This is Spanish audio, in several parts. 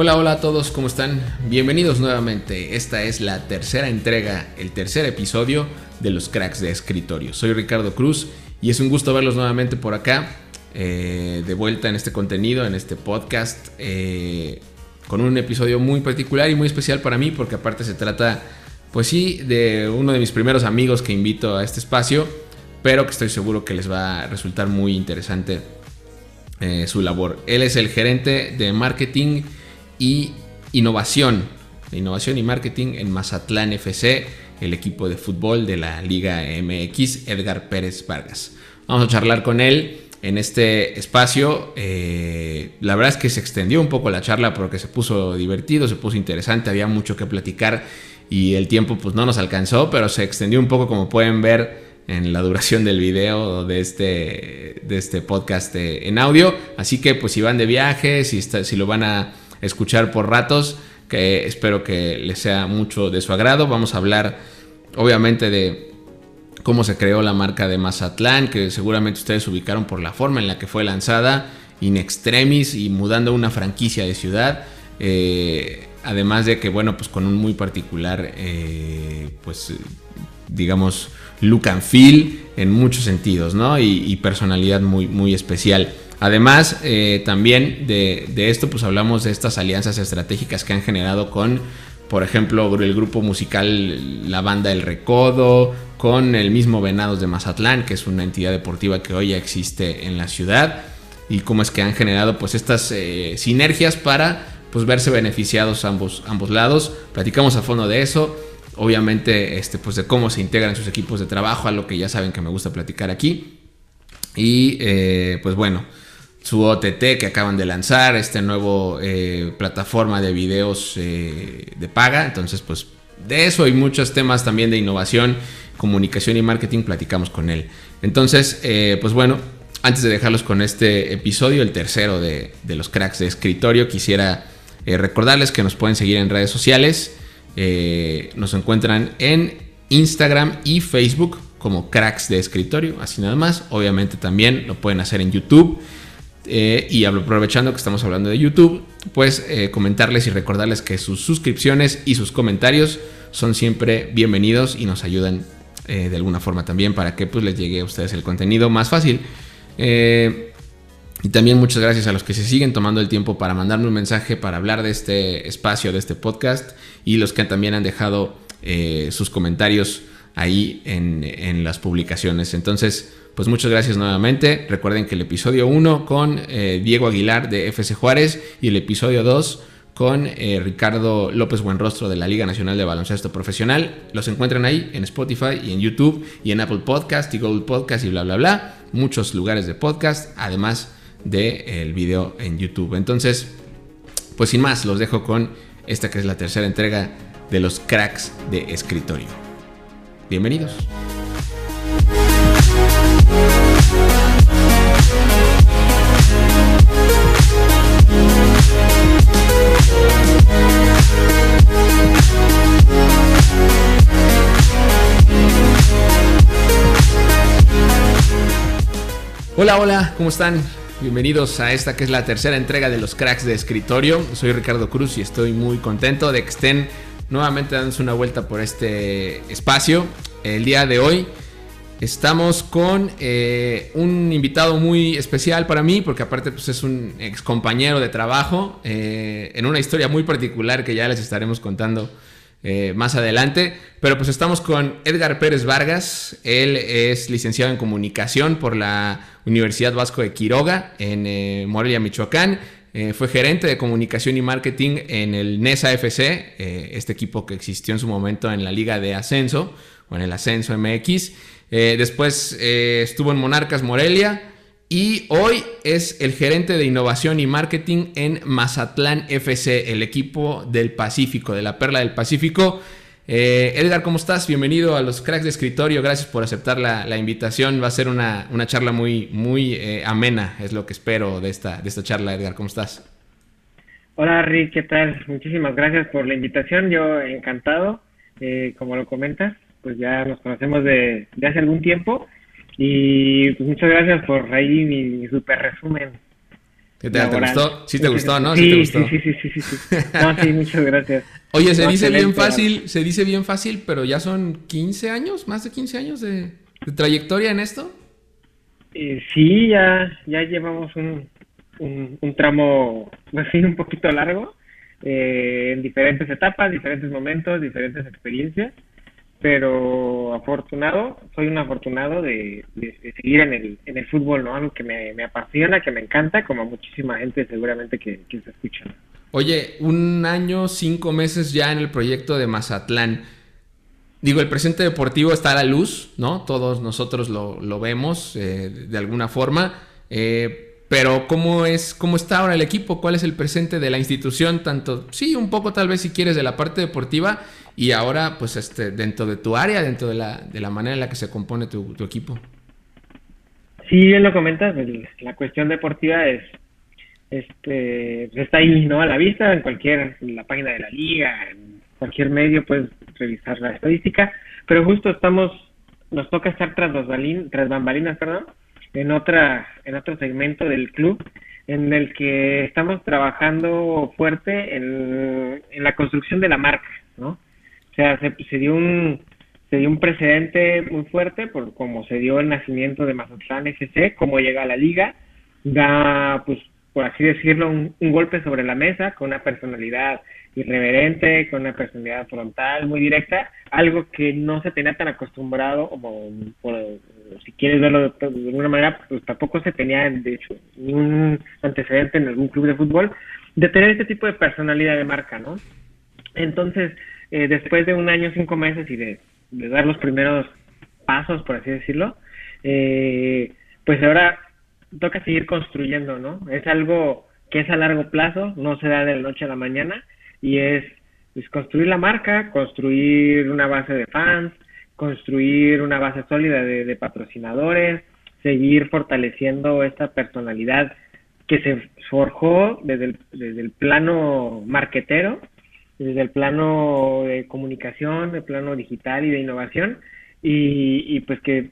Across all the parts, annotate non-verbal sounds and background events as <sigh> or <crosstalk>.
Hola, hola a todos, ¿cómo están? Bienvenidos nuevamente. Esta es la tercera entrega, el tercer episodio de los cracks de escritorio. Soy Ricardo Cruz y es un gusto verlos nuevamente por acá, eh, de vuelta en este contenido, en este podcast, eh, con un episodio muy particular y muy especial para mí, porque aparte se trata, pues sí, de uno de mis primeros amigos que invito a este espacio, pero que estoy seguro que les va a resultar muy interesante eh, su labor. Él es el gerente de marketing y innovación, innovación y marketing en Mazatlán FC, el equipo de fútbol de la Liga MX, Edgar Pérez Vargas. Vamos a charlar con él en este espacio. Eh, la verdad es que se extendió un poco la charla porque se puso divertido, se puso interesante, había mucho que platicar y el tiempo pues no nos alcanzó, pero se extendió un poco como pueden ver en la duración del video de este, de este podcast eh, en audio. Así que pues si van de viaje, si, si lo van a escuchar por ratos, que espero que les sea mucho de su agrado. Vamos a hablar obviamente de cómo se creó la marca de Mazatlán, que seguramente ustedes ubicaron por la forma en la que fue lanzada, in extremis y mudando una franquicia de ciudad. Eh, además de que, bueno, pues con un muy particular, eh, pues digamos, look and feel en muchos sentidos, ¿no? Y, personalidad muy, muy especial. Además, eh, también de, esto, pues hablamos de estas alianzas estratégicas que han generado con, por ejemplo, el grupo musical La Banda El Recodo, con el mismo Venados de Mazatlán, que es una entidad deportiva que hoy ya existe en la ciudad, y cómo es que han generado pues estas eh, sinergias para pues verse beneficiados ambos, ambos lados. Platicamos a fondo de eso. Obviamente, este, pues de cómo se integran sus equipos de trabajo, a lo que ya saben que me gusta platicar aquí. Y eh, pues bueno, su OTT que acaban de lanzar, este nuevo eh, plataforma de videos eh, de paga. Entonces, pues de eso y muchos temas también de innovación, comunicación y marketing platicamos con él. Entonces, eh, pues bueno, antes de dejarlos con este episodio, el tercero de, los cracks de escritorio, quisiera recordarles que nos pueden seguir en redes sociales. nos encuentran en Instagram y Facebook como cracks de escritorio, así nada más. Obviamente también lo pueden hacer en YouTube. Eh, y aprovechando que estamos hablando de YouTube, pues eh, comentarles y recordarles que sus suscripciones y sus comentarios son siempre bienvenidos y nos ayudan eh, de alguna forma también para que pues, les llegue a ustedes el contenido más fácil. y también muchas gracias a los que se siguen tomando el tiempo para mandarme un mensaje, para hablar de este espacio, de este podcast y los que también han dejado sus comentarios ahí en, en las publicaciones. Entonces, pues muchas gracias nuevamente. Recuerden que el episodio 1 con eh, Diego Aguilar de FC Juárez y el episodio 2 con eh, Ricardo López Buenrostro de la Liga Nacional de Baloncesto Profesional. Los encuentran ahí en Spotify y en YouTube y en Apple Podcast y Google Podcast y bla, bla, bla. Muchos lugares de podcast, además del el video en YouTube. Entonces, pues sin más, los dejo con esta que es la tercera entrega de los cracks de escritorio. Bienvenidos. Hola, hola, ¿cómo están? Bienvenidos a esta que es la tercera entrega de los cracks de escritorio. Soy Ricardo Cruz y estoy muy contento de que estén nuevamente dándose una vuelta por este espacio. El día de hoy Estamos con eh, un invitado muy especial para mí, porque aparte pues, es un ex compañero de trabajo, eh, en una historia muy particular que ya les estaremos contando eh, más adelante. Pero pues estamos con Edgar Pérez Vargas, él es licenciado en comunicación por la Universidad Vasco de Quiroga en Morelia, Michoacán. fue gerente de comunicación y marketing en el NESA FC, este equipo que existió en su momento en la Liga de Ascenso o en el Ascenso MX. Eh, después eh, estuvo en Monarcas Morelia y hoy es el gerente de innovación y marketing en Mazatlán FC, el equipo del Pacífico, de la Perla del Pacífico. Eh, Edgar, ¿cómo estás? Bienvenido a los cracks de escritorio. Gracias por aceptar la, invitación. Va a ser una, charla muy, muy amena, es lo que espero de esta, de esta charla, Edgar. ¿Cómo estás? Hola Rick, ¿qué tal? Muchísimas gracias por la invitación, yo encantado, como lo comentas, pues ya nos conocemos de, hace algún tiempo y pues muchas gracias por ahí mi, super resumen. ¿Qué tal? ¿Te gustó? Sí te gustó, ¿no? Sí, sí, sí, sí, sí, sí, sí. No, sí, muchas gracias. <laughs> Oye, se dice bien fácil, se dice bien fácil, pero ya son 15 años, más de 15 años de, trayectoria en esto. Eh, sí, ya, ya llevamos un, un, tramo así un poquito largo, eh, en diferentes etapas, diferentes momentos, diferentes experiencias, pero afortunado, soy un afortunado de, seguir en el, en el fútbol, ¿no? Algo que me, apasiona, que me encanta, como muchísima gente seguramente que, que se escucha. Oye, un año, cinco meses ya en el proyecto de Mazatlán. Digo, el presente deportivo está a la luz, ¿no? Todos nosotros lo, lo vemos eh, de alguna forma. Eh, pero ¿cómo es, cómo está ahora el equipo? ¿Cuál es el presente de la institución? Tanto, sí, un poco tal vez si quieres de la parte deportiva y ahora pues este, dentro de tu área, dentro de la, de la manera en la que se compone tu, equipo. Sí, bien lo comentas, la cuestión deportiva es, este, está ahí, ¿no? A la vista, en cualquier, en la página de la liga, en cualquier medio puedes revisar la estadística, pero justo estamos, nos toca estar tras, los tras bambalinas, perdón, en otra en otro segmento del club en el que estamos trabajando fuerte en, la construcción de la marca, ¿no? O sea, se, dio un se dio un precedente muy fuerte por cómo se dio el nacimiento de Mazatlán FC, cómo llega a la liga, da, pues, por así decirlo, un, un golpe sobre la mesa con una personalidad irreverente, con una personalidad frontal muy directa, algo que no se tenía tan acostumbrado, como si quieres verlo de, alguna manera, pues tampoco se tenía, de hecho, ni un antecedente en algún club de fútbol, de tener este tipo de personalidad de marca, ¿no? Entonces, eh, después de un año, cinco meses y de, dar los primeros pasos, por así decirlo, eh, pues ahora toca seguir construyendo, ¿no? Es algo que es a largo plazo, no se da de la noche a la mañana, y es pues, construir la marca, construir una base de fans, construir una base sólida de, patrocinadores, seguir fortaleciendo esta personalidad que se forjó desde el, desde el plano marquetero, desde el plano de comunicación, el plano digital y de innovación, y, pues que,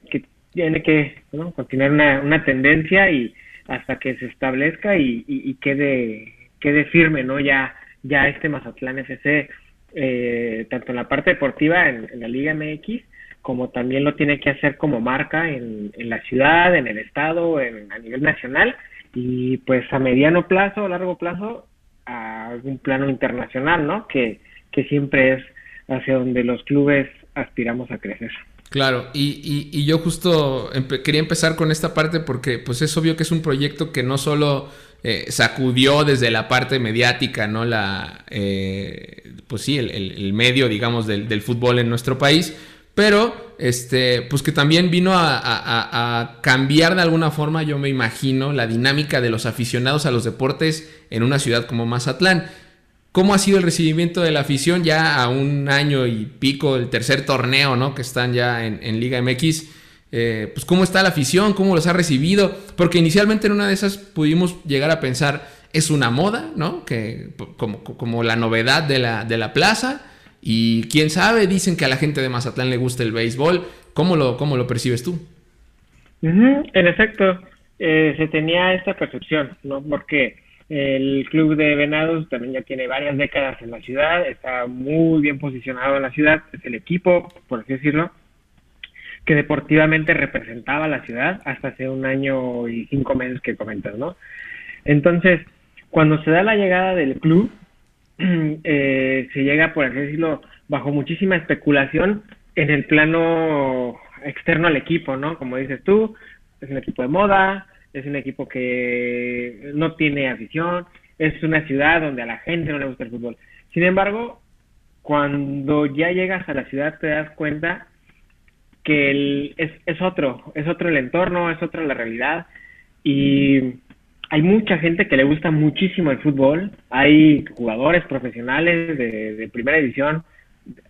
tiene que continuar una, una tendencia y hasta que se establezca y, y, y quede, quede firme, ¿no? Ya ya este Mazatlán FC, eh, tanto en la parte deportiva en, la Liga MX, como también lo tiene que hacer como marca en, la ciudad, en el estado, en, a nivel nacional, y pues a mediano plazo, largo plazo, a un plano internacional, ¿no? Que, que siempre es hacia donde los clubes aspiramos a crecer. Claro, y, y, yo justo quería empezar con esta parte porque pues es obvio que es un proyecto que no solo eh, sacudió desde la parte mediática, ¿no? La, eh, pues sí, el, medio, digamos, del, fútbol en nuestro país, pero este, pues que también vino a, cambiar de alguna forma, yo me imagino, la dinámica de los aficionados a los deportes en una ciudad como Mazatlán. ¿Cómo ha sido el recibimiento de la afición ya a un año y pico, el tercer torneo, ¿no? Que están ya en, en Liga MX. Eh, pues cómo está la afición, cómo los ha recibido, porque inicialmente en una de esas pudimos llegar a pensar, es una moda, ¿no? Que, como, como la novedad de la, de la plaza, y quién sabe, dicen que a la gente de Mazatlán le gusta el béisbol, ¿cómo lo, cómo lo percibes tú? En efecto, eh, se tenía esta percepción, ¿no? Porque el club de Venados también ya tiene varias décadas en la ciudad, está muy bien posicionado en la ciudad, es el equipo, por así decirlo, que deportivamente representaba a la ciudad hasta hace un año y cinco meses que comentas, ¿no? Entonces, cuando se da la llegada del club, <clears throat> eh, se llega, por así decirlo, bajo muchísima especulación en el plano externo al equipo, ¿no? Como dices tú, es un equipo de moda, es un equipo que no tiene afición, es una ciudad donde a la gente no le gusta el fútbol. Sin embargo, cuando ya llegas a la ciudad te das cuenta que el, es, es otro, es otro el entorno, es otra la realidad y hay mucha gente que le gusta muchísimo el fútbol, hay jugadores profesionales de, primera división,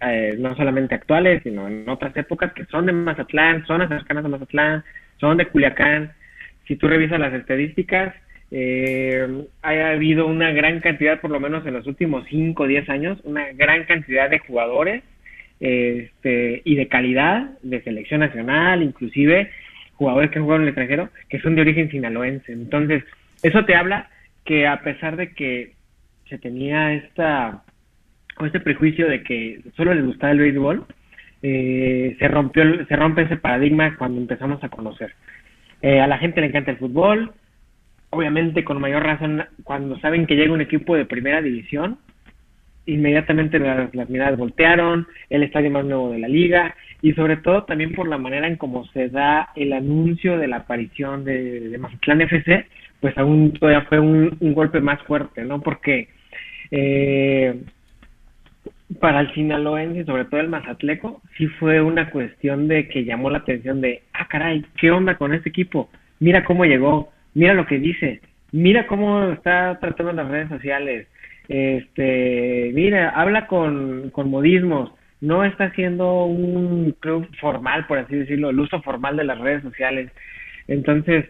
eh, no solamente actuales, sino en otras épocas que son de Mazatlán, zonas cercanas a Mazatlán, son de Culiacán. Si tú revisas las estadísticas, eh, ha habido una gran cantidad, por lo menos en los últimos 5 o 10 años, una gran cantidad de jugadores este, y de calidad de selección nacional, inclusive jugadores que jugado en el extranjero, que son de origen sinaloense. Entonces, eso te habla que a pesar de que se tenía esta o este prejuicio de que solo les gustaba el béisbol, eh, se rompió se rompe ese paradigma cuando empezamos a conocer. Eh, a la gente le encanta el fútbol, obviamente con mayor razón cuando saben que llega un equipo de primera división, inmediatamente las, miradas voltearon, el estadio más nuevo de la liga y sobre todo también por la manera en cómo se da el anuncio de la aparición de, de Mazatlán FC, pues aún todavía fue un, golpe más fuerte, ¿no? Porque eh, para el sinaloense, sobre todo el mazatleco, sí fue una cuestión de que llamó la atención de, ah, caray, ¿qué onda con este equipo? Mira cómo llegó, mira lo que dice, mira cómo está tratando las redes sociales, este, mira, habla con, con modismos, no está haciendo un club formal, por así decirlo, el uso formal de las redes sociales. Entonces,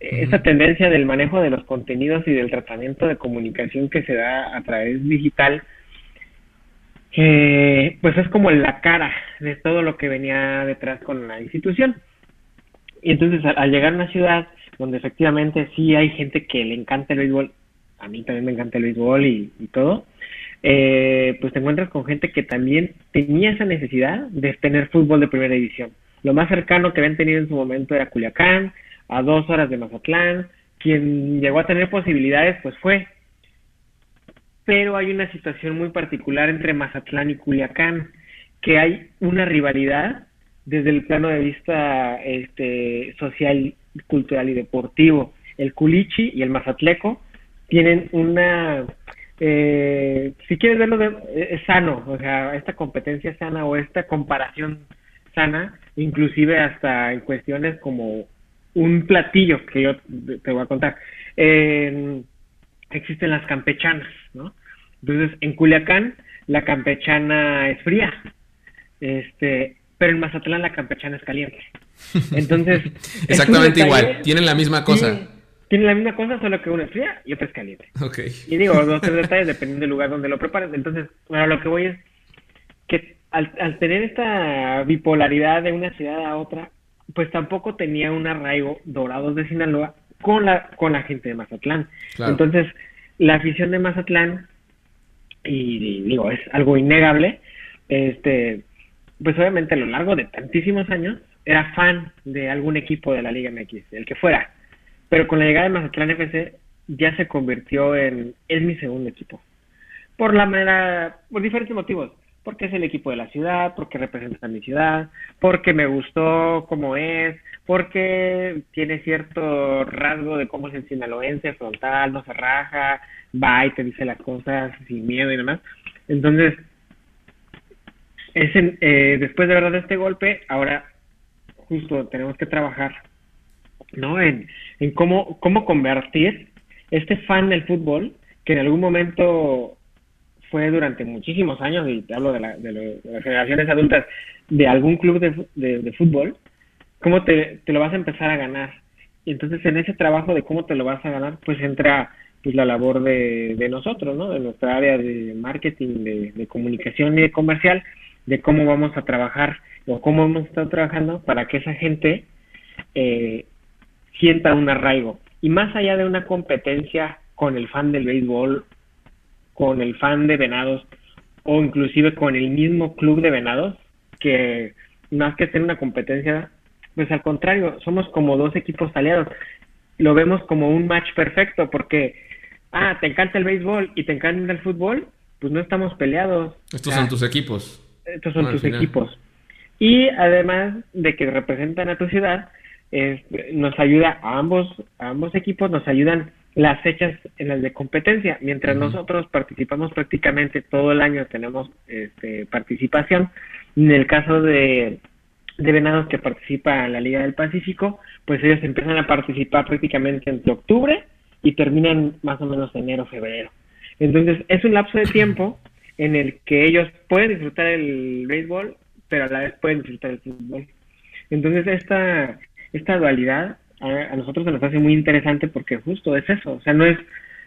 esa tendencia del manejo de los contenidos y del tratamiento de comunicación que se da a través digital, eh, pues es como la cara de todo lo que venía detrás con la institución. Y entonces al, llegar a una ciudad donde efectivamente sí hay gente que le encanta el béisbol, a mí también me encanta el béisbol y, todo, eh, pues te encuentras con gente que también tenía esa necesidad de tener fútbol de primera división. Lo más cercano que habían tenido en su momento era Culiacán, a dos horas de Mazatlán, quien llegó a tener posibilidades pues fue. Pero hay una situación muy particular entre Mazatlán y Culiacán, que hay una rivalidad desde el plano de vista este, social, cultural y deportivo. El Culichi y el Mazatleco tienen una, eh, si quieres verlo, de, es sano, o sea, esta competencia sana o esta comparación sana, inclusive hasta en cuestiones como un platillo que yo te voy a contar. existen las campechanas, ¿no? Entonces, en Culiacán, la campechana es fría, este, pero en Mazatlán la campechana es caliente. <laughs> Entonces, exactamente igual, tienen la misma cosa. tienen la misma cosa, solo que una es fría y otra es caliente. Okay. Y digo, dos tres <laughs> detalles dependiendo del lugar donde lo preparen. Entonces, bueno, lo que voy es que al, al tener esta bipolaridad de una ciudad a otra, pues tampoco tenía un arraigo Dorados de Sinaloa con la, con la gente de Mazatlán. Entonces, la afición de Mazatlán, y, digo, es algo innegable, este, pues obviamente a lo largo de tantísimos años era fan de algún equipo de la Liga MX, el que fuera. Pero con la llegada de Mazatlán FC ya se convirtió en, es mi segundo equipo. Por la manera, por diferentes motivos porque es el equipo de la ciudad, porque representa a mi ciudad, porque me gustó cómo es, porque tiene cierto rasgo de cómo es el sinaloense, frontal, no se raja, va y te dice las cosas sin miedo y demás. Entonces, es eh, después de verdad de este golpe, ahora justo tenemos que trabajar, ¿no? En, en cómo, cómo convertir este fan del fútbol, que en algún momento fue durante muchísimos años, y te hablo de, la, de, las generaciones adultas, de algún club de, de, fútbol, ¿cómo te, te, lo vas a empezar a ganar? Y entonces en ese trabajo de cómo te lo vas a ganar, pues entra pues la labor de, de nosotros, ¿no? De nuestra área de marketing, de, de comunicación y de comercial, de cómo vamos a trabajar o cómo hemos estado trabajando para que esa gente eh, sienta un arraigo. Y más allá de una competencia con el fan del béisbol con el fan de Venados o inclusive con el mismo club de Venados, que más que ser una competencia, pues al contrario, somos como dos equipos aliados. Lo vemos como un match perfecto porque, ah, te encanta el béisbol y te encanta el fútbol, pues no estamos peleados. Estos son tus equipos. Estos son tus equipos. Y además de que representan a tu ciudad, nos ayuda a ambos, a ambos equipos, nos ayudan las fechas en las de competencia. Mientras nosotros participamos prácticamente todo el año, tenemos este, participación. En el caso de, de Venados que participa en la Liga del Pacífico, pues ellos empiezan a participar prácticamente entre octubre y terminan más o menos enero, febrero. Entonces es un lapso de <laughs> tiempo en el que ellos pueden disfrutar el béisbol, pero a la vez pueden disfrutar el fútbol. Entonces esta, esta dualidad a, nosotros se nos hace muy interesante porque justo es eso, o sea, no es,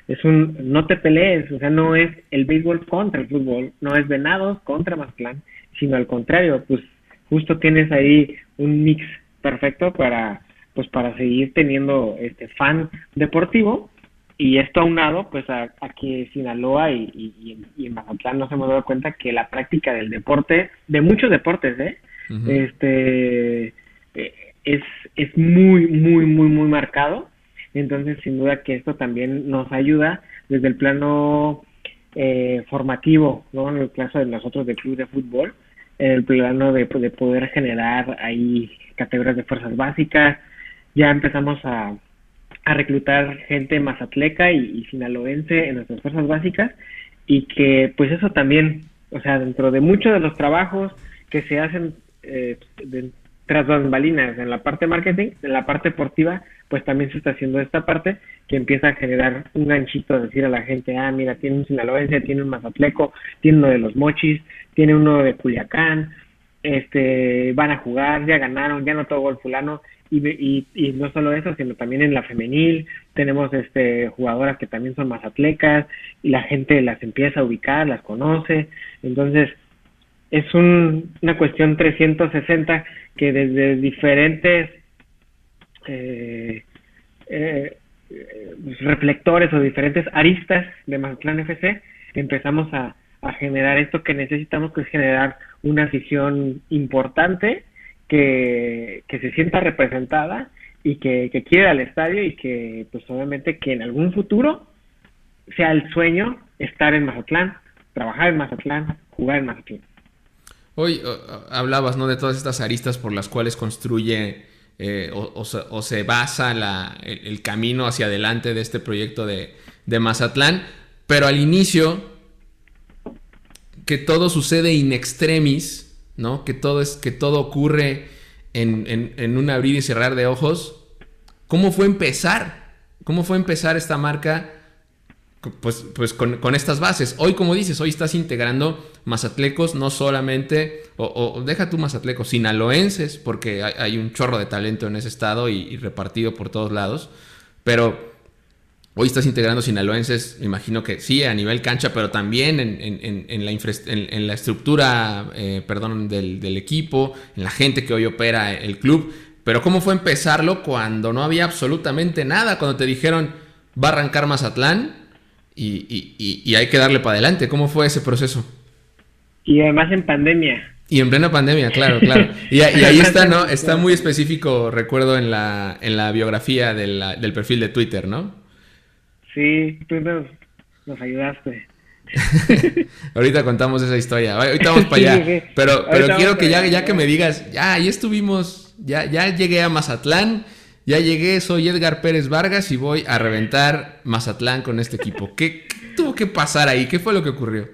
es un, no te pelees, o sea, no es el béisbol contra el fútbol, no es Venados contra Mazatlán, sino al contrario, pues justo tienes ahí un mix perfecto para, pues para seguir teniendo este fan deportivo y esto aunado pues a, que Sinaloa y, y, y, en Mazatlán nos hemos dado cuenta que la práctica del deporte, de muchos deportes, ¿eh? este es, es muy, muy, muy, muy marcado. Entonces, sin duda que esto también nos ayuda desde el plano eh, formativo, ¿no? En el caso de nosotros del club de fútbol, en el plano de, de poder generar ahí categorías de fuerzas básicas, ya empezamos a, a reclutar gente mazatleca y, y sinaloense en nuestras fuerzas básicas y que pues eso también, o sea, dentro de muchos de los trabajos que se hacen eh, tras bambalinas en la parte marketing, en la parte deportiva, pues también se está haciendo esta parte que empieza a generar un ganchito, decir a la gente, ah, mira, tiene un sinaloense, tiene un mazatleco, tiene uno de los mochis, tiene uno de Culiacán, este, van a jugar, ya ganaron, ya no todo gol fulano, y, y, no solo eso, sino también en la femenil tenemos este jugadoras que también son mazatlecas y la gente las empieza a ubicar, las conoce, entonces es un, una cuestión 360 que desde diferentes eh, eh, reflectores o diferentes aristas de Mazatlán FC empezamos a, generar esto que necesitamos, que es generar una afición importante que, que se sienta representada y que, que quiera al estadio y que pues obviamente que en algún futuro sea el sueño estar en Mazatlán, trabajar en Mazatlán, jugar en Mazatlán. Hoy hablabas ¿no? de todas estas aristas por las cuales construye eh, o, se basa la, el, camino hacia adelante de este proyecto de, de Mazatlán, pero al inicio que todo sucede in extremis, ¿no? Que todo, es, que todo ocurre en, un abrir y cerrar de ojos. ¿Cómo fue empezar? ¿Cómo fue empezar esta marca? Pues, pues con, estas bases. Hoy, como dices, hoy estás integrando mazatlecos, no solamente, o, deja tú mazatlecos, sinaloenses, porque hay, un chorro de talento en ese estado y repartido por todos lados. Pero Hoy estás integrando sinaloenses, me imagino que sí, a nivel cancha, pero también en, la, en la, estructura eh, perdón, del, equipo, en la gente que hoy opera el club. Pero ¿cómo fue empezarlo cuando no había absolutamente nada? Cuando te dijeron, va a arrancar Mazatlán y, y, hay que darle para adelante. ¿Cómo fue ese proceso? Y además en pandemia. Y en plena pandemia, claro, claro. Y, ahí está, ¿no? Está muy específico, recuerdo, en la, en la biografía del perfil de Twitter, ¿no? Sí, tú nos, ayudaste. <laughs> Ahorita contamos esa historia. Ahorita vamos para allá. Pero, pero quiero que ya, ya que me digas, ya, ya estuvimos, ya, ya llegué a Mazatlán, ya llegué, soy Edgar Pérez Vargas y voy a reventar Mazatlán con este equipo. ¿Qué, tuvo que pasar ahí? ¿Qué fue lo que ocurrió?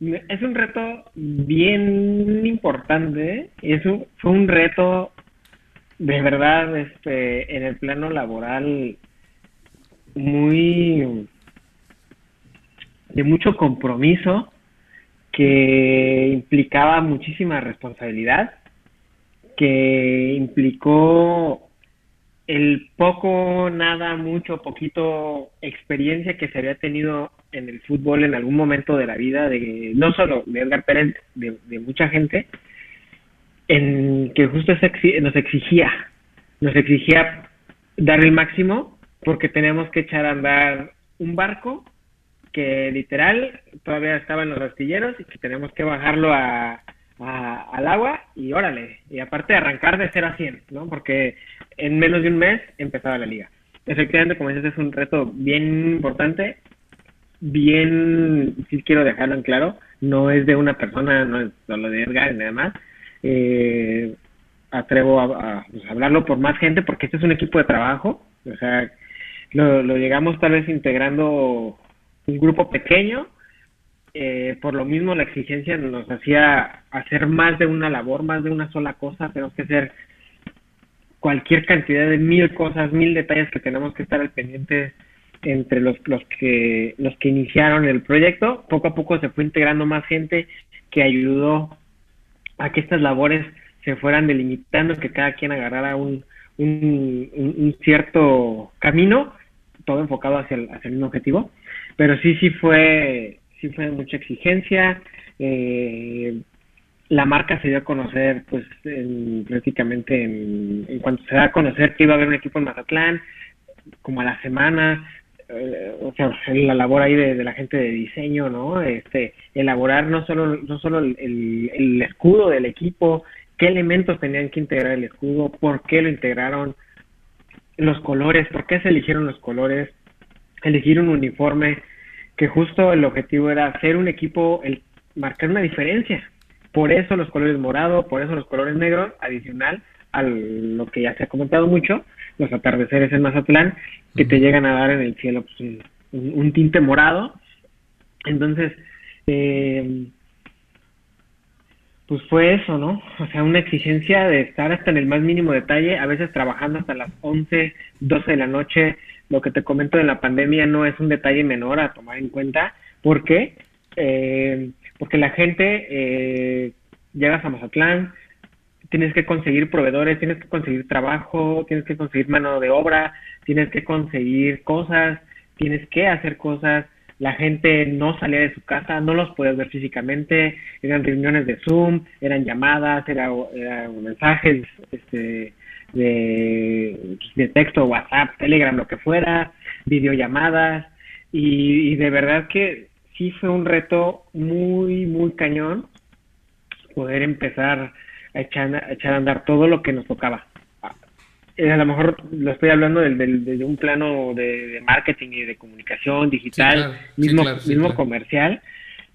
Es un reto bien importante. Es fue un reto de verdad este, en el plano laboral muy de mucho compromiso que implicaba muchísima responsabilidad, que implicó el poco, nada, mucho, poquito experiencia que se había tenido en el fútbol en algún momento de la vida, de no solo de Edgar Pérez, de, mucha gente, en que justo nos exigía, nos exigía dar el máximo porque tenemos que echar a andar un barco que literal todavía estaba en los astilleros y que tenemos que bajarlo a, al agua y órale, y aparte arrancar de 0 a 100, ¿no? Porque en menos de un mes empezaba la liga. Efectivamente, como dices, es un reto bien importante, bien, sí quiero dejarlo en claro, no es de una persona, no es solo de Edgar y nada más. Eh, atrevo a, pues, hablarlo por más gente porque este es un equipo de trabajo, o sea, lo, lo llegamos tal vez integrando un grupo pequeño, eh, por lo mismo la exigencia nos hacía hacer más de una labor, más de una sola cosa, tenemos que hacer cualquier cantidad de mil cosas, mil detalles que tenemos que estar al pendiente entre los, los que los que iniciaron el proyecto. Poco a poco se fue integrando más gente que ayudó a que estas labores se fueran delimitando, que cada quien agarrara un, un, cierto camino, todo enfocado hacia el, hacia el objetivo, pero sí, sí fue, sí fue mucha exigencia, eh, la marca se dio a conocer, pues, prácticamente en, en, cuanto se da a conocer que iba a haber un equipo en Mazatlán, como a la semana, eh, o sea, la labor ahí de, la gente de diseño, ¿no? Este, elaborar no solo, no solo el, el, escudo del equipo, qué elementos tenían que integrar el escudo, por qué lo integraron, los colores, por qué se eligieron los colores, elegir un uniforme, que justo el objetivo era hacer un equipo, el marcar una diferencia, por eso los colores morado, por eso los colores negros, adicional a lo que ya se ha comentado mucho, los atardeceres en Mazatlán, que te llegan a dar en el cielo pues, un, tinte morado. Entonces, eh, pues fue eso, ¿no? O sea, una exigencia de estar hasta en el más mínimo detalle, a veces trabajando hasta las 11, 12 de la noche. Lo que te comento de la pandemia no es un detalle menor a tomar en cuenta. ¿Por qué? Eh, porque la gente eh, llegas a Mazatlán, tienes que conseguir proveedores, tienes que conseguir trabajo, tienes que conseguir mano de obra, tienes que conseguir cosas, tienes que hacer cosas. La gente no salía de su casa, no los podías ver físicamente, eran reuniones de Zoom, eran llamadas, eran mensajes este, de, de texto, WhatsApp, Telegram, lo que fuera, videollamadas, y, y de verdad que sí fue un reto muy, muy cañón poder empezar a echar, a echar a andar todo lo que nos tocaba. Eh, a lo mejor lo estoy hablando de un plano de, marketing y de comunicación digital, mismo, mismo comercial,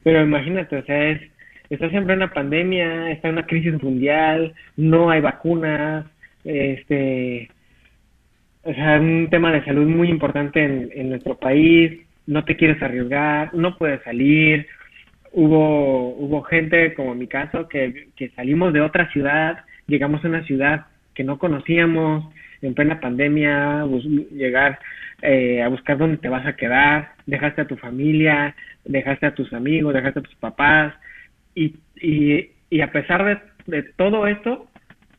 pero imagínate, o sea, es, está siempre una pandemia, está una crisis mundial, no hay vacunas, este, o sea, un tema de salud muy importante en, en nuestro país, no te quieres arriesgar, no puedes salir. Hubo, hubo gente, como en mi caso, que, que salimos de otra ciudad, llegamos a una ciudad que no conocíamos, en plena pandemia, llegar eh, a buscar dónde te vas a quedar, dejaste a tu familia, dejaste a tus amigos, dejaste a tus papás, y, y, y a pesar de, de todo esto,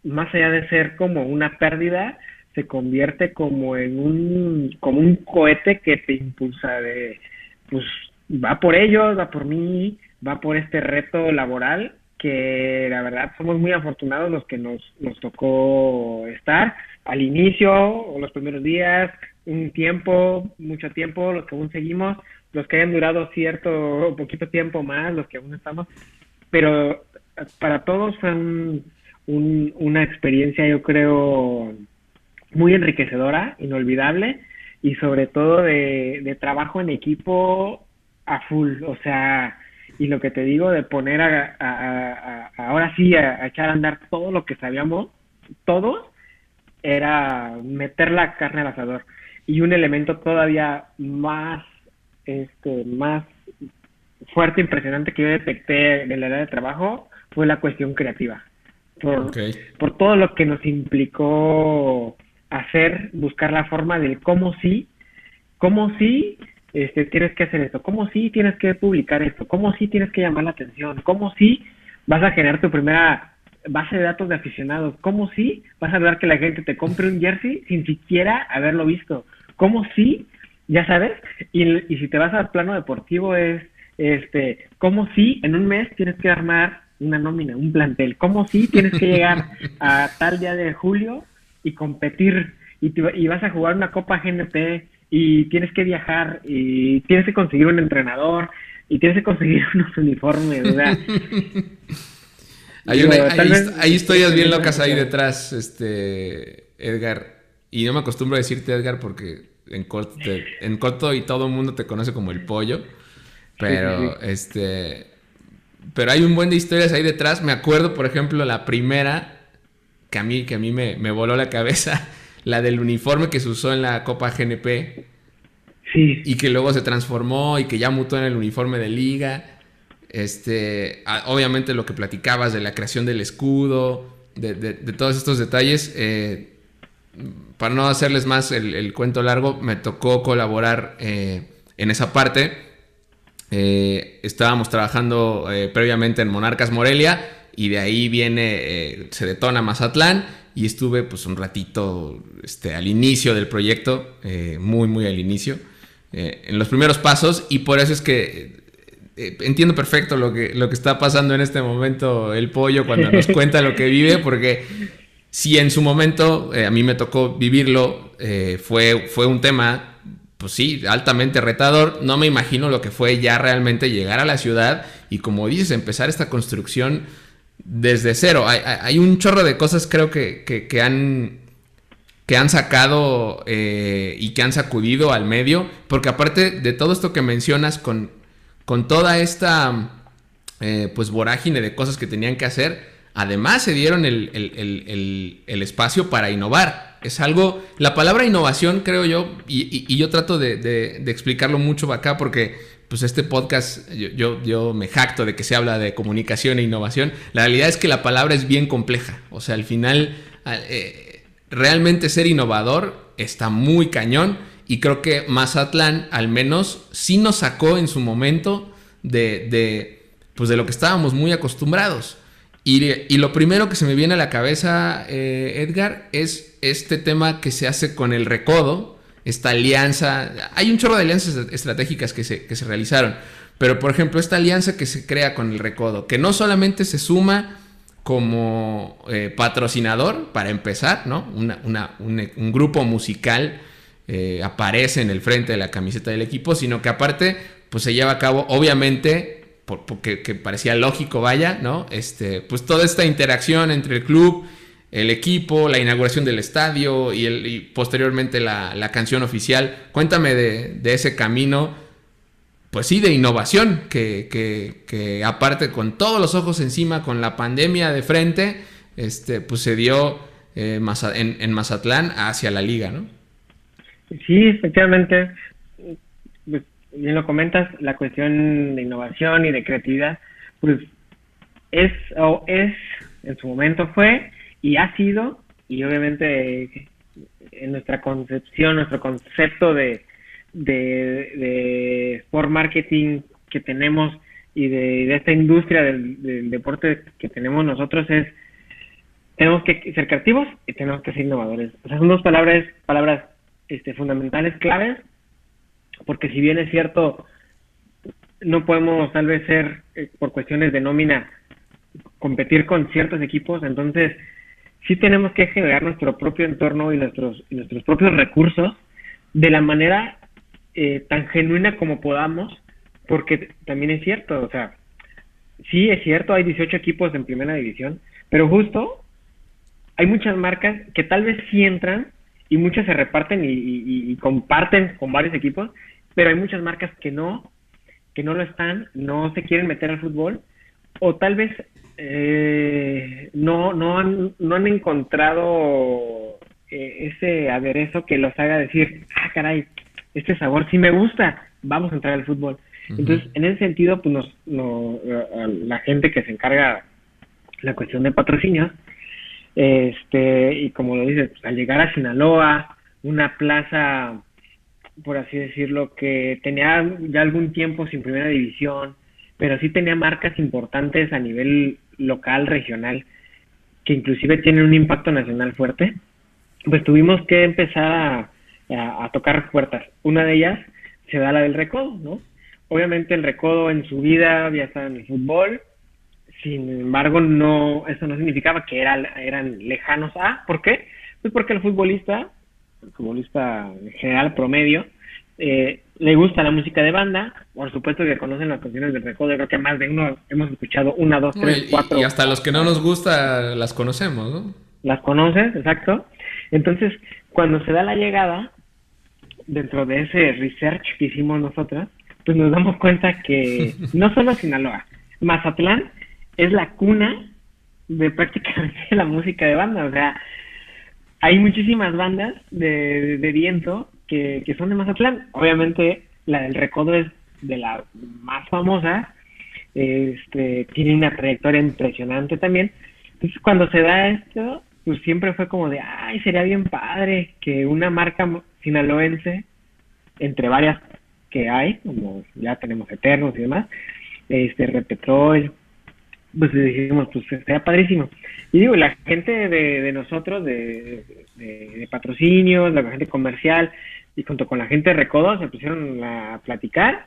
más allá de ser como una pérdida, se convierte como en un, como un cohete que te impulsa de, pues va por ellos, va por mí, va por este reto laboral que la verdad somos muy afortunados los que nos, nos tocó estar al inicio o los primeros días, un tiempo, mucho tiempo, los que aún seguimos, los que hayan durado cierto, poquito tiempo más, los que aún estamos, pero para todos fue un, una experiencia, yo creo, muy enriquecedora, inolvidable y sobre todo de, trabajo en equipo a full, o sea, y lo que te digo de poner a, ahora sí a, echar a andar todo lo que sabíamos, todos, era meter la carne al asador. Y un elemento todavía más, este, más fuerte, impresionante que yo detecté en la área de trabajo fue la cuestión creativa. Por, por todo lo que nos implicó hacer, buscar la forma del cómo sí, cómo sí este, tienes que hacer esto, cómo sí tienes que publicar esto, cómo sí tienes que llamar la atención, cómo sí vas a generar tu primera base de datos de aficionados, cómo sí vas a lograr que la gente te compre un jersey sin siquiera haberlo visto, cómo sí, ya sabes, y, y si te vas al plano deportivo es, este, cómo sí en un mes tienes que armar una nómina, un plantel, cómo sí tienes que llegar <laughs> a tal día de julio y competir y, y vas a jugar una Copa GNP y tienes que viajar y tienes que conseguir un entrenador y tienes que conseguir <laughs> unos uniformes, sea, hay, hay, historias bien <laughs> locas ahí detrás, este Edgar. Y no me acostumbro a decirte Edgar porque en corto, en corto y todo el mundo te conoce como el pollo. Pero este. Pero hay un buen de historias ahí detrás. Me acuerdo, por ejemplo, la primera que a mí, que a mí me, voló la cabeza, <laughs> la del uniforme que se usó en la Copa GNP. Sí. Y que luego se transformó y que ya mutó en el uniforme de liga. Este, obviamente lo que platicabas de la creación del escudo, de, todos estos detalles. Eh, para no hacerles más el, cuento largo, me tocó colaborar eh, en esa parte. Eh, estábamos trabajando previamente en Monarcas Morelia y de ahí viene, eh, se detona Mazatlán y estuve pues un ratito este, al inicio del proyecto, eh, muy, muy al inicio, eh, en los primeros pasos y por eso es que entiendo perfecto lo que, lo que está pasando en este momento el pollo cuando nos <laughs> cuenta lo que vive, porque si en su momento a mí me tocó vivirlo, fue, fue un tema pues sí, altamente retador. No me imagino lo que fue ya realmente llegar a la ciudad y como dices, empezar esta construcción desde cero. Hay, un chorro de cosas creo que, que, han, que han sacado eh, y que han sacudido al medio, porque aparte de todo esto que mencionas con, con toda esta eh, pues vorágine de cosas que tenían que hacer, además se dieron el, el espacio para innovar es algo, la palabra innovación creo yo, y, yo trato de, explicarlo mucho acá porque pues este podcast, yo, yo, me jacto de que se habla de comunicación e innovación, la realidad es que la palabra es bien compleja, o sea, al final eh, realmente ser innovador está muy cañón y creo que Mazatlán al menos sí nos sacó en su momento de, de, pues de lo que estábamos muy acostumbrados. Y, lo primero que se me viene a la cabeza, eh, Edgar, es este tema que se hace con el recodo, esta alianza. Hay un chorro de alianzas estratégicas que se, que se realizaron, pero por ejemplo, esta alianza que se crea con el recodo, que no solamente se suma como eh, patrocinador, para empezar, ¿no? un, grupo musical eh, aparece en el frente de la camiseta del equipo, sino que aparte, pues se lleva a cabo, obviamente, porque que parecía lógico, vaya, ¿no? Este, pues toda esta interacción entre el club, el equipo, la inauguración del estadio y, el, posteriormente la, canción oficial. Cuéntame de, ese camino, pues sí, de innovación, que, que, aparte con todos los ojos encima, con la pandemia de frente, este, pues se dio eh, en, en Mazatlán hacia la liga, ¿no? Sí, efectivamente bien lo comentas, la cuestión de innovación y de creatividad, pues es o es, en su momento fue y ha sido, y obviamente en nuestra concepción, nuestro concepto de, de, de sport marketing que tenemos y de, esta industria del, deporte que tenemos nosotros es tenemos que ser creativos y tenemos que ser innovadores. O sea, son dos palabras, palabras este, fundamentales, claves, porque si bien es cierto, no podemos tal vez ser, eh, por cuestiones de nómina, competir con ciertos equipos, entonces sí tenemos que generar nuestro propio entorno y nuestros, nuestros propios recursos de la manera eh, tan genuina como podamos, porque también es cierto, o sea, sí es cierto, hay 18 equipos en primera división, pero justo hay muchas marcas que tal vez sí entran y muchas se reparten y, comparten con varios equipos, pero hay muchas marcas que no, que no lo están, no se quieren meter al fútbol, o tal vez eh, no, no, han, no han encontrado eh, ese aderezo que los haga decir, ah, caray, este sabor sí me gusta, vamos a entrar al fútbol. Entonces, en ese sentido, pues nos, la gente que se encarga la cuestión de patrocinios, este, y como lo dices, pues, al llegar a Sinaloa, una plaza, por así decirlo, que tenía ya algún tiempo sin primera división, pero sí tenía marcas importantes a nivel local, regional, que inclusive tienen un impacto nacional fuerte, pues tuvimos que empezar a, tocar puertas. Una de ellas se da la del recodo, ¿no? Obviamente el recodo en su vida había estado en el fútbol, sin embargo, no, eso no significaba que eran, eran lejanos a. ¿Por qué? Pues porque el futbolista, el futbolista en general promedio, eh, le gusta la música de banda, por supuesto que conocen las canciones del recodo, creo que más de uno hemos escuchado una, dos, tres, cuatro. Y hasta los que no nos gusta las conocemos, ¿no? Las conoces, exacto. Entonces, cuando se da la llegada, dentro de ese research que hicimos nosotras, pues nos damos cuenta que <laughs> no solo Sinaloa, Mazatlán es la cuna de prácticamente <laughs> la música de banda. O sea, hay muchísimas bandas de, de viento que, son de Mazatlán. Obviamente, la del Recodo es de la más famosa. Este, tiene una trayectoria impresionante también. Entonces, cuando se da esto, pues siempre fue como de, ay, sería bien padre que una marca sinaloense, entre varias que hay, como ya tenemos Eternos y demás, este, Repetrol, pues dijimos, pues sería padrísimo. Y digo, la gente de, de nosotros, de, de, patrocinios, la gente comercial, y junto con la gente de Recodo se pusieron a platicar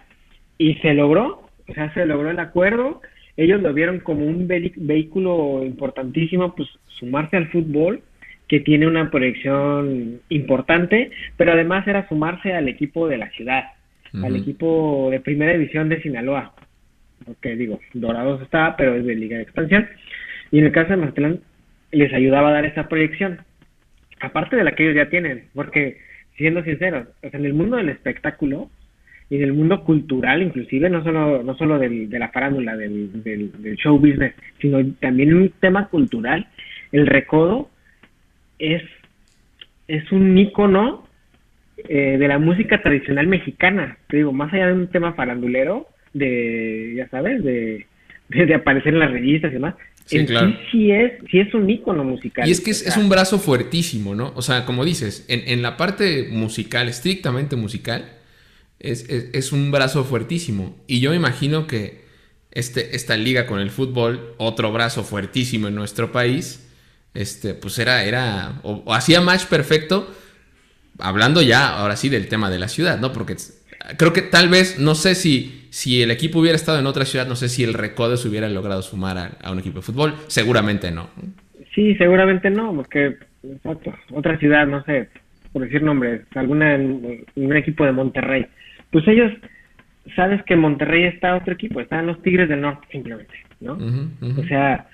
y se logró, o sea, se logró el acuerdo. Ellos lo vieron como un vehículo importantísimo, pues sumarse al fútbol, que tiene una proyección importante, pero además era sumarse al equipo de la ciudad, al equipo de primera división de Sinaloa porque digo, Dorados está, pero es de Liga de Expansión. Y en el caso de Mazatlán, les ayudaba a dar esa proyección, aparte de la que ellos ya tienen, porque siendo sinceros, en el mundo del espectáculo y en el mundo cultural, inclusive, no solo, no solo del, de la farándula, del, del, show business, sino también un tema cultural, el recodo es, es un ícono eh, de la música tradicional mexicana. Te digo, más allá de un tema farandulero, de, ya sabes, de, <laughs> de, aparecer en las revistas y demás. Sí, claro. sí, es, sí es un ícono musical. Y es que es, un brazo fuertísimo, ¿no? O sea, como dices, en, en la parte musical, estrictamente musical, es, es, un brazo fuertísimo. Y yo me imagino que este, esta liga con el fútbol, otro brazo fuertísimo en nuestro país, este, pues era, era, o hacía match perfecto, hablando ya ahora sí del tema de la ciudad, ¿no? Porque creo que tal vez, no sé si, si el equipo hubiera estado en otra ciudad, no sé si el Recodo se hubiera logrado sumar a, un equipo de fútbol. Seguramente no. Sí, seguramente no, porque otra ciudad, no sé, por decir nombres, alguna un equipo de Monterrey. Pues ellos, sabes que Monterrey está otro equipo, están los Tigres del Norte simplemente, ¿no? O sea,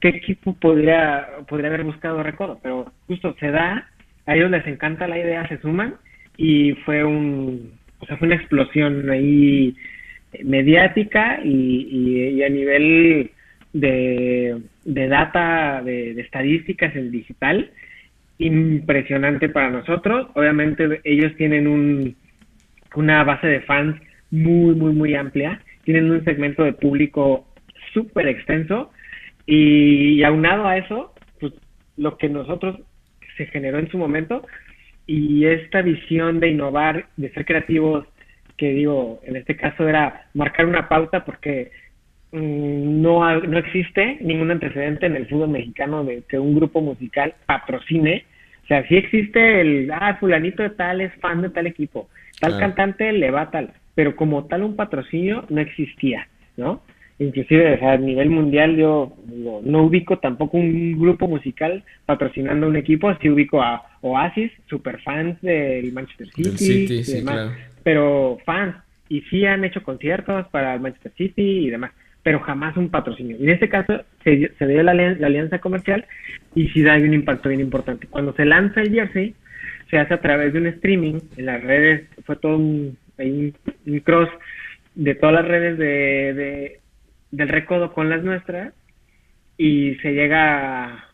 ¿qué equipo podría, podría haber buscado Recodo? Pero justo se da, a ellos les encanta la idea, se suman y fue un, o sea, fue una explosión ahí mediática y, a nivel de, de data, de, estadísticas en digital, impresionante para nosotros. Obviamente ellos tienen un, una base de fans muy, muy, muy amplia, tienen un segmento de público súper extenso y, y aunado a eso, pues lo que nosotros se generó en su momento y esta visión de innovar, de ser creativos, que digo, en este caso era marcar una pauta porque mm, no, no existe ningún antecedente en el fútbol mexicano de que un grupo musical patrocine. O sea, sí existe el, ah, fulanito de tal es fan de tal equipo, tal cantante le va tal, pero como tal un patrocinio no existía, ¿no? Inclusive a nivel mundial yo no, ubico tampoco un grupo musical patrocinando un equipo, así ubico a Oasis, super fans del Manchester City, y demás, pero fans, y sí han hecho conciertos para el Manchester City y demás, pero jamás un patrocinio. en este caso se, se dio la, alianza comercial y sí da un impacto bien importante. Cuando se lanza el jersey, se hace a través de un streaming en las redes, fue todo un, un, cross de todas las redes de del recodo con las nuestras y se llega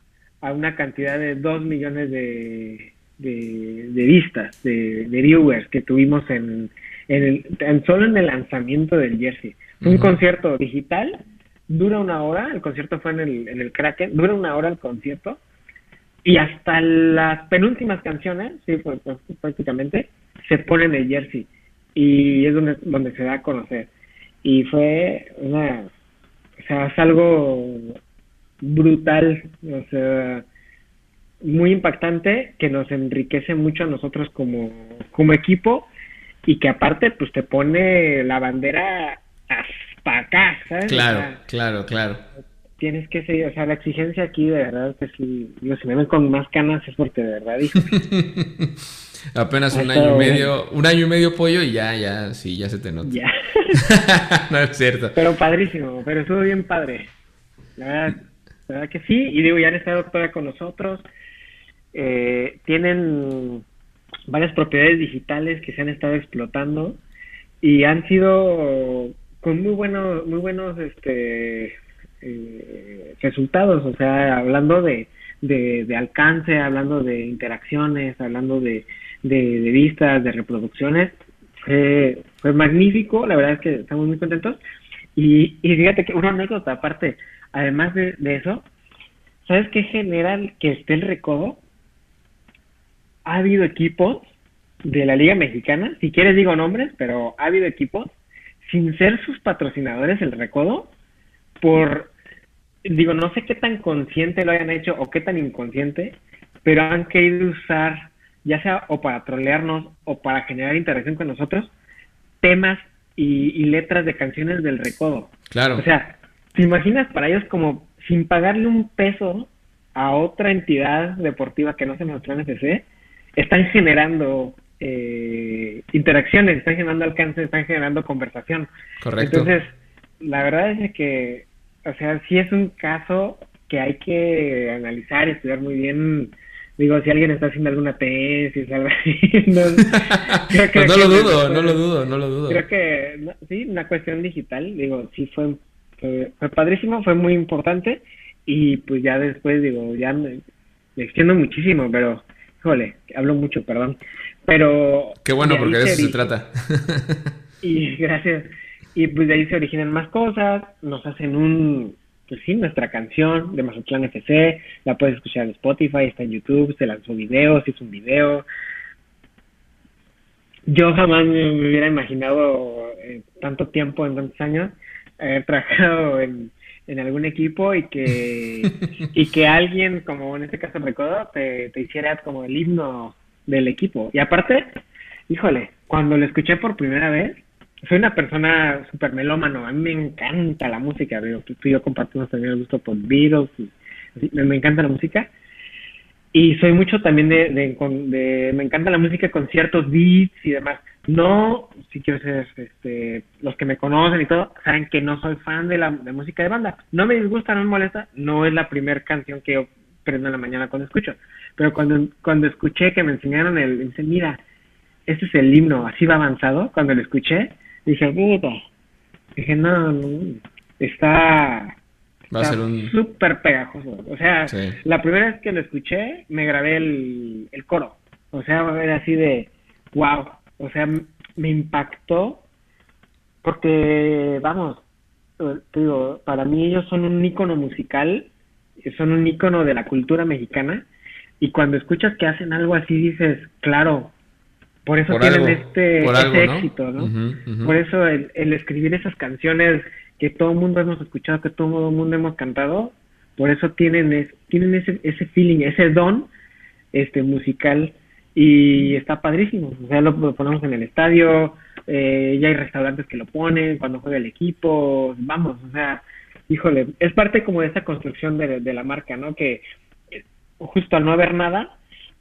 a, una cantidad de 2 millones de, de, vistas, de, viewers que tuvimos en, en el, tan solo en el lanzamiento del jersey. Un concierto digital, dura una hora, el concierto fue en el, en el Kraken, dura una hora el concierto y hasta las penúltimas canciones, sí, pues, pues, prácticamente, se pone en el jersey y es donde, donde se da a conocer. Y fue una o sea, es algo brutal, o sea, muy impactante que nos enriquece mucho a nosotros como, como equipo y que aparte pues te pone la bandera hasta acá, ¿sabes? Claro, claro, claro. Tienes que seguir, o sea, la exigencia aquí de verdad que si, si me ven con más canas es porque de verdad <laughs> Apenas un año y medio, un año y medio pollo y ya, ya, sí, ya se te nota. Ya. <laughs> no es cierto. Pero padrísimo, pero estuvo bien padre. La verdad, que sí, y digo, ya han estado todavía con nosotros. Eh, tienen varias propiedades digitales que se han estado explotando y han sido con muy buenos, muy buenos este eh, resultados, o sea, hablando de, de, de alcance, hablando de interacciones, hablando de, de, vistas, de reproducciones. fue magnífico, la verdad es que estamos muy contentos. Y, y fíjate que una anécdota aparte, además de, eso, ¿sabes qué genera que esté el recodo? Ha habido equipos de la Liga Mexicana, si quieres digo nombres, pero ha habido equipos, sin ser sus patrocinadores el recodo, por, digo, no sé qué tan consciente lo hayan hecho o qué tan inconsciente, pero han querido usar, ya sea o para trolearnos o para generar interacción con nosotros, temas y, letras de canciones del recodo. Claro. O sea, ¿te imaginas para ellos como sin pagarle un peso a otra entidad deportiva que no se en FC, están generando eh, interacciones, están generando alcance, están generando conversación. Correcto. Entonces, la verdad es que, o sea, sí es un caso que hay que analizar y estudiar muy bien. Digo, si alguien está haciendo alguna tesis, algo así. <laughs> No, <laughs> pues no lo dudo, no lo dudo, no lo dudo. Creo que, sí, una cuestión digital, digo, sí fue, fue, fue padrísimo, fue muy importante y pues ya después digo, ya me, extiendo muchísimo, pero, híjole, hablo mucho, perdón. Pero... Qué bueno, porque de eso se trata. <laughs> y gracias. Y pues de ahí se originan más cosas, nos hacen un, pues sí, nuestra canción de Mazatlán FC, la puedes escuchar en Spotify, está en YouTube, se lanzó video, se hizo un video. Yo jamás me hubiera imaginado eh, tanto tiempo, en tantos años, haber trabajado en en algún equipo y que <laughs> y que alguien como en este caso Recodo te, te hiciera como el himno del equipo y aparte híjole cuando lo escuché por primera vez soy una persona súper melómano a mí me encanta la música tú y yo compartimos también el gusto por Beatles y me, encanta la música y soy mucho también de, de, de, me encanta la música con ciertos beats y demás no, si quiero ser, este, los que me conocen y todo, saben que no soy fan de la de música de banda. No me disgusta, no me molesta, no es la primera canción que yo prendo en la mañana cuando escucho. Pero cuando, cuando escuché que me enseñaron el, dice, mira, este es el himno, así va avanzado, cuando lo escuché, dije, puta, dije, no, no está, Va a ser un... súper pegajoso. O sea, la primera vez que lo escuché, me grabé el, el coro. O sea, era así de, wow, o sea, me impactó porque, vamos, te digo, para mí ellos son un ícono musical, son un ícono de la cultura mexicana y cuando escuchas que hacen algo así dices, claro, por eso tienen este, éxito, ¿no? Por eso el, escribir esas canciones que todo el mundo hemos escuchado, que todo el mundo hemos cantado, por eso tienen, tienen ese, ese feeling, ese don este musical y está padrísimo. O sea, lo, ponemos en el estadio, eh, ya hay restaurantes que lo ponen cuando juega el equipo, vamos, o sea, híjole, es parte como de esa construcción de, de la marca, ¿no? Que eh, justo al no haber nada,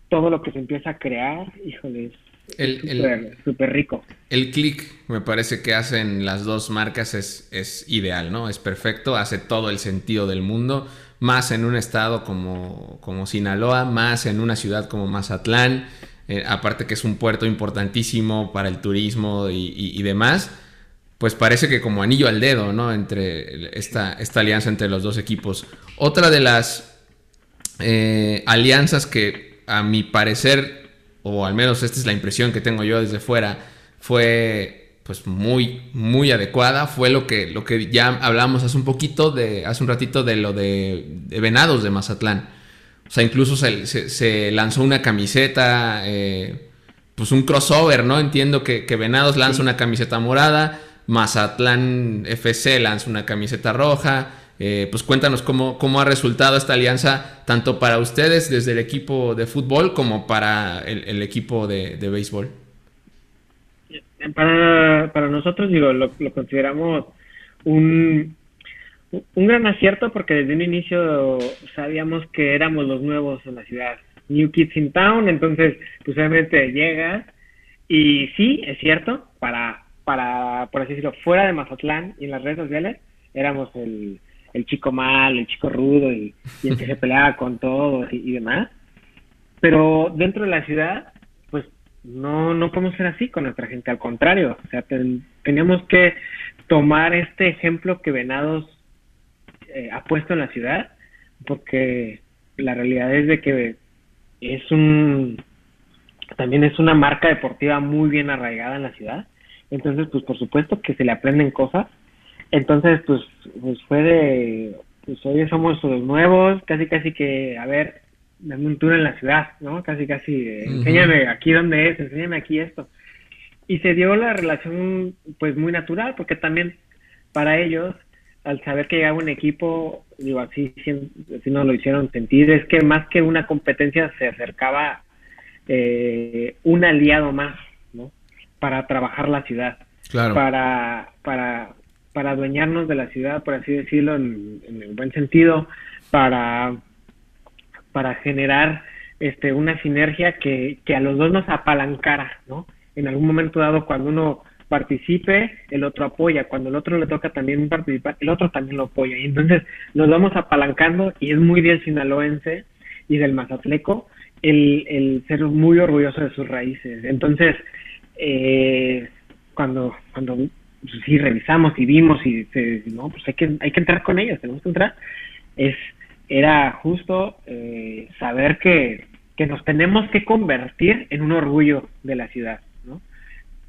todo lo que se empieza a crear, híjole, es súper rico. El click me parece que hacen las dos marcas es, es ideal, ¿no? Es perfecto, hace todo el sentido del mundo más en un estado como, como Sinaloa, más en una ciudad como Mazatlán, eh, aparte que es un puerto importantísimo para el turismo y, demás, pues parece que como anillo al dedo, ¿no? Entre esta, esta alianza entre los dos equipos. Otra de las eh, alianzas que a mi parecer, o al menos esta es la impresión que tengo yo desde fuera, fue pues muy, muy adecuada. Fue lo que, lo que ya hablamos hace un poquito, de, hace un ratito de lo de, Venados de Mazatlán. O sea, incluso se, lanzó una camiseta, eh, pues un crossover, ¿no? Entiendo que, Venados lanza una camiseta morada, Mazatlán FC lanza una camiseta roja. Eh, pues cuéntanos cómo, cómo ha resultado esta alianza, tanto para ustedes desde el equipo de fútbol como para el, equipo de, de béisbol para, para nosotros, digo, lo, lo consideramos un, un gran acierto porque desde un inicio sabíamos que éramos los nuevos en la ciudad. New Kids in Town, entonces, pues obviamente llegas y sí, es cierto, para, para, por así decirlo, fuera de Mazatlán y en las redes sociales, éramos el, el chico mal, el chico rudo y, el que se peleaba con todos y, demás. Pero dentro de la ciudad, no, no podemos ser así con nuestra gente, al contrario, o sea, teníamos que tomar este ejemplo que Venados eh, ha puesto en la ciudad, porque la realidad es de que es un, también es una marca deportiva muy bien arraigada en la ciudad, entonces pues por supuesto que se le aprenden cosas, entonces pues, pues fue de, pues hoy somos los nuevos, casi casi que, a ver, dame un tour en la ciudad, ¿no? Casi, casi, enséñame aquí dónde es, enséñame aquí esto. Y se dio la relación, pues, muy natural, porque también para ellos, al saber que llegaba un equipo, digo, así, así nos lo hicieron sentir, es que más que una competencia se acercaba eh, un aliado más, ¿no? Para trabajar la ciudad, claro. para, para, para adueñarnos de la ciudad, por así decirlo, en, el buen sentido, para, para generar este, una sinergia que, que a los dos nos apalancara, ¿no? En algún momento dado, cuando uno participe, el otro apoya. Cuando el otro le toca también participar, el otro también lo apoya. Y entonces nos vamos apalancando y es muy del sinaloense y del mazatleco el, el ser muy orgulloso de sus raíces. Entonces, eh, cuando, cuando sí revisamos y vimos y no, pues hay que, hay que entrar con ellos, tenemos que entrar, es, era justo eh, saber que, que nos tenemos que convertir en un orgullo de la ciudad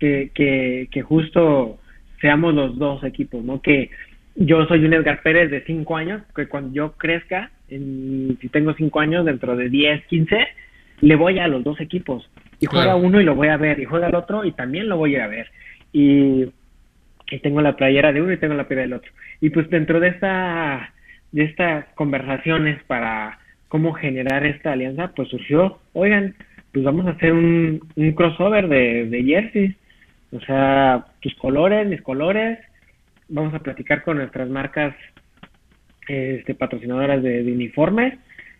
que, que, justo seamos los dos equipos, ¿no? Que yo soy un Edgar Pérez de 5 años, que cuando yo crezca, en, si tengo 5 años, dentro de 10, 15, le voy a los dos equipos. Y juega uno y lo voy a ver, y juega el otro y también lo voy a ver. Y, y tengo la playera de uno y tengo la playera del otro. Y pues dentro de esta de estas conversaciones para cómo generar esta alianza, pues surgió, oigan, pues vamos a hacer un, un crossover de, de jerseys o sea, tus colores, mis colores. Vamos a platicar con nuestras marcas este, patrocinadoras de, uniformes.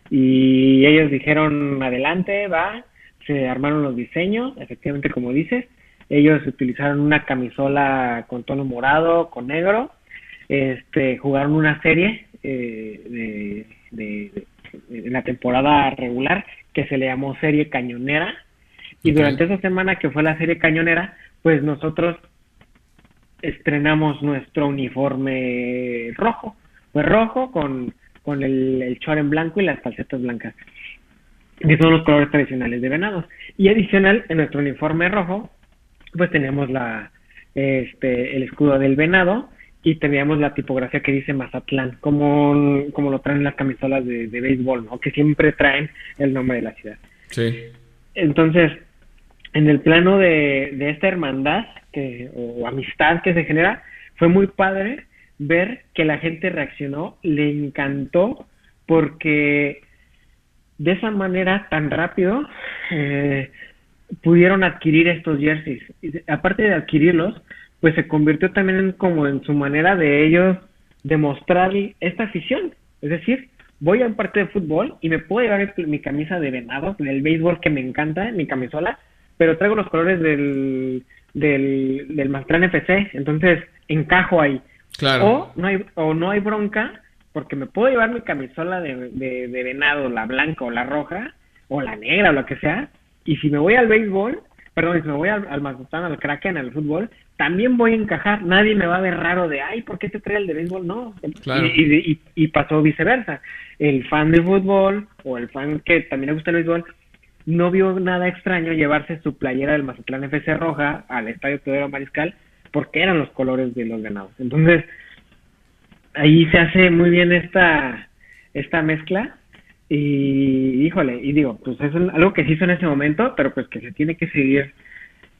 Y ellos dijeron, adelante, va. Se armaron los diseños, efectivamente, como dices. Ellos utilizaron una camisola con tono morado, con negro. Este, jugaron una serie eh, de, de, la temporada regular que se le llamó Serie Cañonera. Y durante esa semana que fue la Serie Cañonera, pues nosotros estrenamos nuestro uniforme rojo, pues rojo con, con el, el en blanco y las calcetas blancas, que son los colores tradicionales de venados. Y adicional, en nuestro uniforme rojo, pues tenemos la, este, el escudo del venado y teníamos la tipografía que dice Mazatlán, como, como lo traen las camisolas de, de béisbol, ¿no? Que siempre traen el nombre de la ciudad. Sí. Entonces, en el plano de, de esta hermandad que, o amistad que se genera, fue muy padre ver que la gente reaccionó, le encantó, porque de esa manera tan rápido eh, pudieron adquirir estos jerseys. aparte de adquirirlos, pues se convirtió también en, como en su manera de ellos demostrar esta afición. Es decir, voy a un partido de fútbol y me puedo llevar mi, mi camisa de venado, del béisbol que me encanta, mi camisola, pero traigo los colores del, del, del FC, entonces encajo ahí. Claro. O no hay, o no hay bronca, porque me puedo llevar mi camisola de, de, venado, la blanca o la roja, o la negra o lo que sea, y si me voy al béisbol, perdón, si me voy al, al Mazatlán, al Kraken, al fútbol, también voy a encajar, nadie me va a ver raro de, ay, ¿por qué te trae el de béisbol? No, claro. y, y, y, pasó viceversa. El fan de fútbol o el fan que también le gusta el béisbol no vio nada extraño llevarse su playera del Mazatlán FC roja al Estadio Teodoro Mariscal porque eran los colores de los ganados. Entonces, ahí se hace muy bien esta, esta mezcla y híjole, y digo, pues es algo que se hizo en ese momento, pero pues que se tiene que seguir,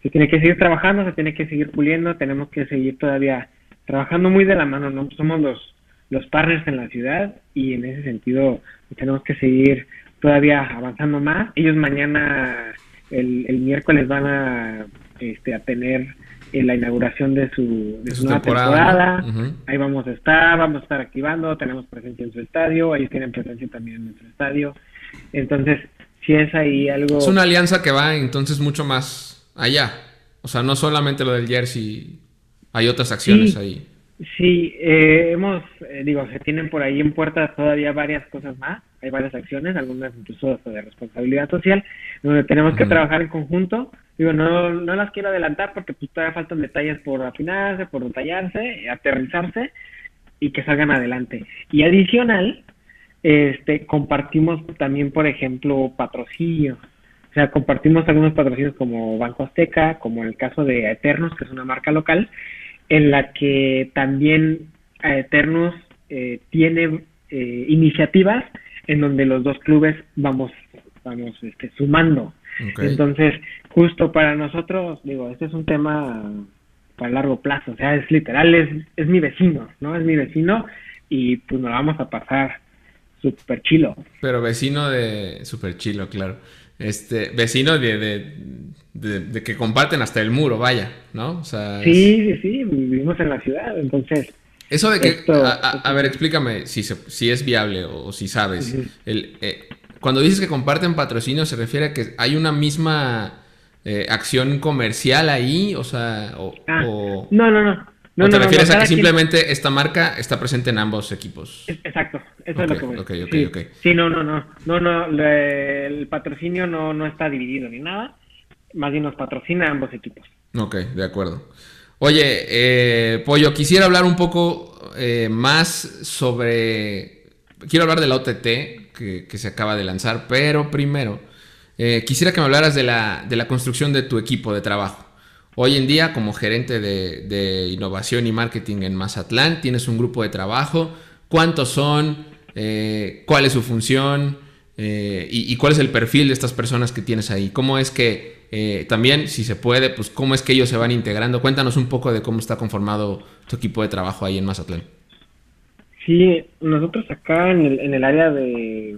se tiene que seguir trabajando, se tiene que seguir puliendo, tenemos que seguir todavía trabajando muy de la mano, ¿no? Somos los, los partners en la ciudad y en ese sentido tenemos que seguir todavía avanzando más. Ellos mañana, el, el miércoles, van a, este, a tener eh, la inauguración de su, de su, nueva temporada. Ahí vamos a estar, vamos a estar activando, tenemos presencia en su estadio, ellos tienen presencia también en nuestro estadio. Entonces, si es ahí algo... Es una alianza que va entonces mucho más allá. O sea, no solamente lo del jersey, hay otras acciones ahí. Sí, eh, hemos, eh, digo, se tienen por ahí en puertas todavía varias cosas más, hay varias acciones, algunas incluso de responsabilidad social, donde tenemos que trabajar en conjunto. Digo, no, no las quiero adelantar porque pues, todavía faltan detalles por afinarse, por detallarse, aterrizarse y que salgan adelante. Y adicional, este, compartimos también, por ejemplo, patrocinio. O sea, compartimos algunos patrocinios como Banco Azteca, como el caso de Eternos, que es una marca local, en la que también Eternos eh, tiene eh, iniciativas en donde los dos clubes vamos vamos este, sumando. Entonces, justo para nosotros, digo, este es un tema para largo plazo, o sea, es literal, es, es mi vecino, ¿no? Es mi vecino y pues nos vamos a pasar súper chilo. Pero vecino de súper chilo, claro. Este, vecino de, de, que comparten hasta el muro, vaya, ¿no? O sea, sí, sí, sí, vivimos en la ciudad, entonces... Eso de que, a, ver, explícame si, si es viable o, si sabes. el, eh, cuando dices que comparten patrocinio, ¿se refiere a que hay una misma eh, acción comercial ahí? O sea, o, ah, no, no, no. ¿O te refieres a que simplemente esta marca está presente en ambos equipos? Exacto, eso es lo que voy. Okay, okay, sí, sí, no, no, no, no, no, el patrocinio no, no está dividido ni nada, más bien nos patrocina ambos equipos. Ok, de acuerdo. Oye, eh, Pollo, quisiera hablar un poco eh, más sobre, quiero hablar de la OTT que, que se acaba de lanzar, pero primero, eh, quisiera que me hablaras de la, de la construcción de tu equipo de trabajo. Hoy en día, como gerente de, innovación y marketing en Mazatlán, tienes un grupo de trabajo. ¿Cuántos son? Eh, ¿Cuál es su función? Eh, y, cuál es el perfil de estas personas que tienes ahí? ¿Cómo es que eh, también, si se puede, pues cómo es que ellos se van integrando? Cuéntanos un poco de cómo está conformado tu equipo de trabajo ahí en Mazatlán. Sí, nosotros acá en el área de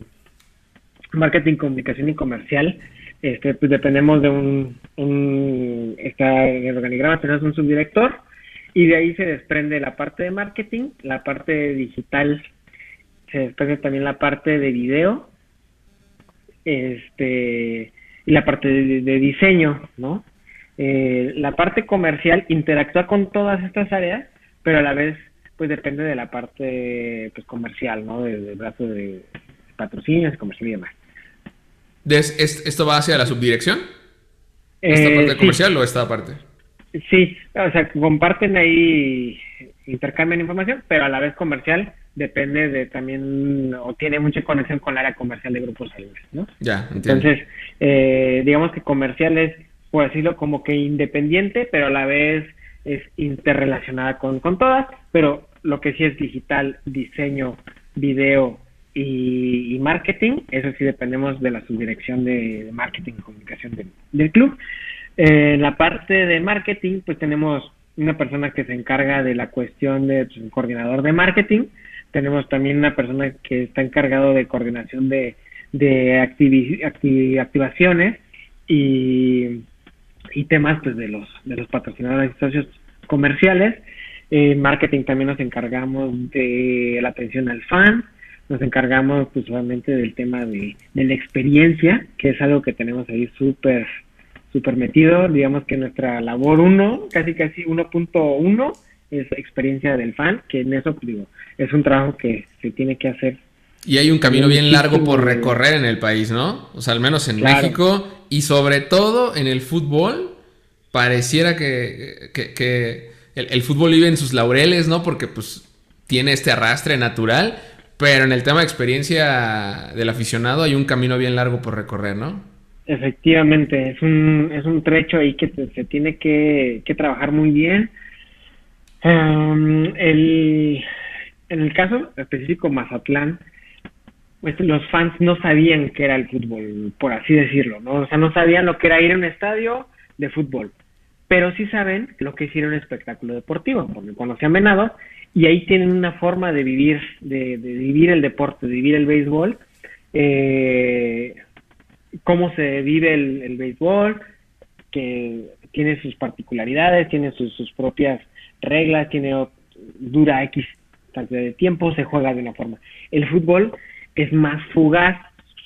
marketing, comunicación y comercial, este, pues dependemos de un, está en el organigrama tenemos un subdirector y de ahí se desprende la parte de marketing, la parte digital, se desprende también la parte de video, este y la parte de, diseño, ¿no? Eh, la parte comercial interactúa con todas estas áreas, pero a la vez pues depende de la parte pues comercial, ¿no? Del brazo de patrocinios, comercial y demás. ¿Esto va hacia la subdirección? ¿Esta eh, parte comercial o esta parte? Sí, o sea, comparten ahí, intercambian información, pero a la vez comercial depende de también, o tiene mucha conexión con el área comercial de grupos salientes, ¿no? Ya, entiendo. Entonces, eh, digamos que comercial es, por decirlo, como que independiente, pero a la vez es interrelacionada con, con todas, pero lo que sí es digital, diseño, video, y, marketing, eso sí dependemos de la subdirección de, marketing y comunicación del club. en la parte de marketing, pues tenemos una persona que se encarga de la cuestión de pues, coordinador de marketing, tenemos también una persona que está encargado de coordinación de, de activaciones y, y temas pues de los de los patrocinadores y socios comerciales. En marketing también nos encargamos de la atención al fan, nos encargamos pues solamente del tema de, la experiencia, que es algo que tenemos ahí súper, súper metido. Digamos que nuestra labor 1, casi casi 1.1, es experiencia del fan, que en eso pues, digo, es un trabajo que se tiene que hacer. Y hay un camino bien largo por recorrer en el país, ¿no? O sea, al menos en México y sobre todo en el fútbol, pareciera que, que, el, el fútbol vive en sus laureles, ¿no? Porque pues tiene este arrastre natural, pero en el tema de experiencia del aficionado hay un camino bien largo por recorrer, ¿no? Efectivamente, es un, es un trecho ahí que se tiene que, que, trabajar muy bien. el, en el caso específico Mazatlán, pues los fans no sabían qué era el fútbol, por así decirlo, ¿no? O sea, no sabían lo que era ir a un estadio de fútbol, pero sí saben lo que a un espectáculo deportivo, porque conocían Venado y ahí tienen una forma de vivir, de, vivir el deporte, de vivir el béisbol, eh, cómo se vive el, béisbol, que tiene sus particularidades, tiene sus, propias reglas, tiene dura X cantidad de tiempo, se juega de una forma. El fútbol es más fugaz,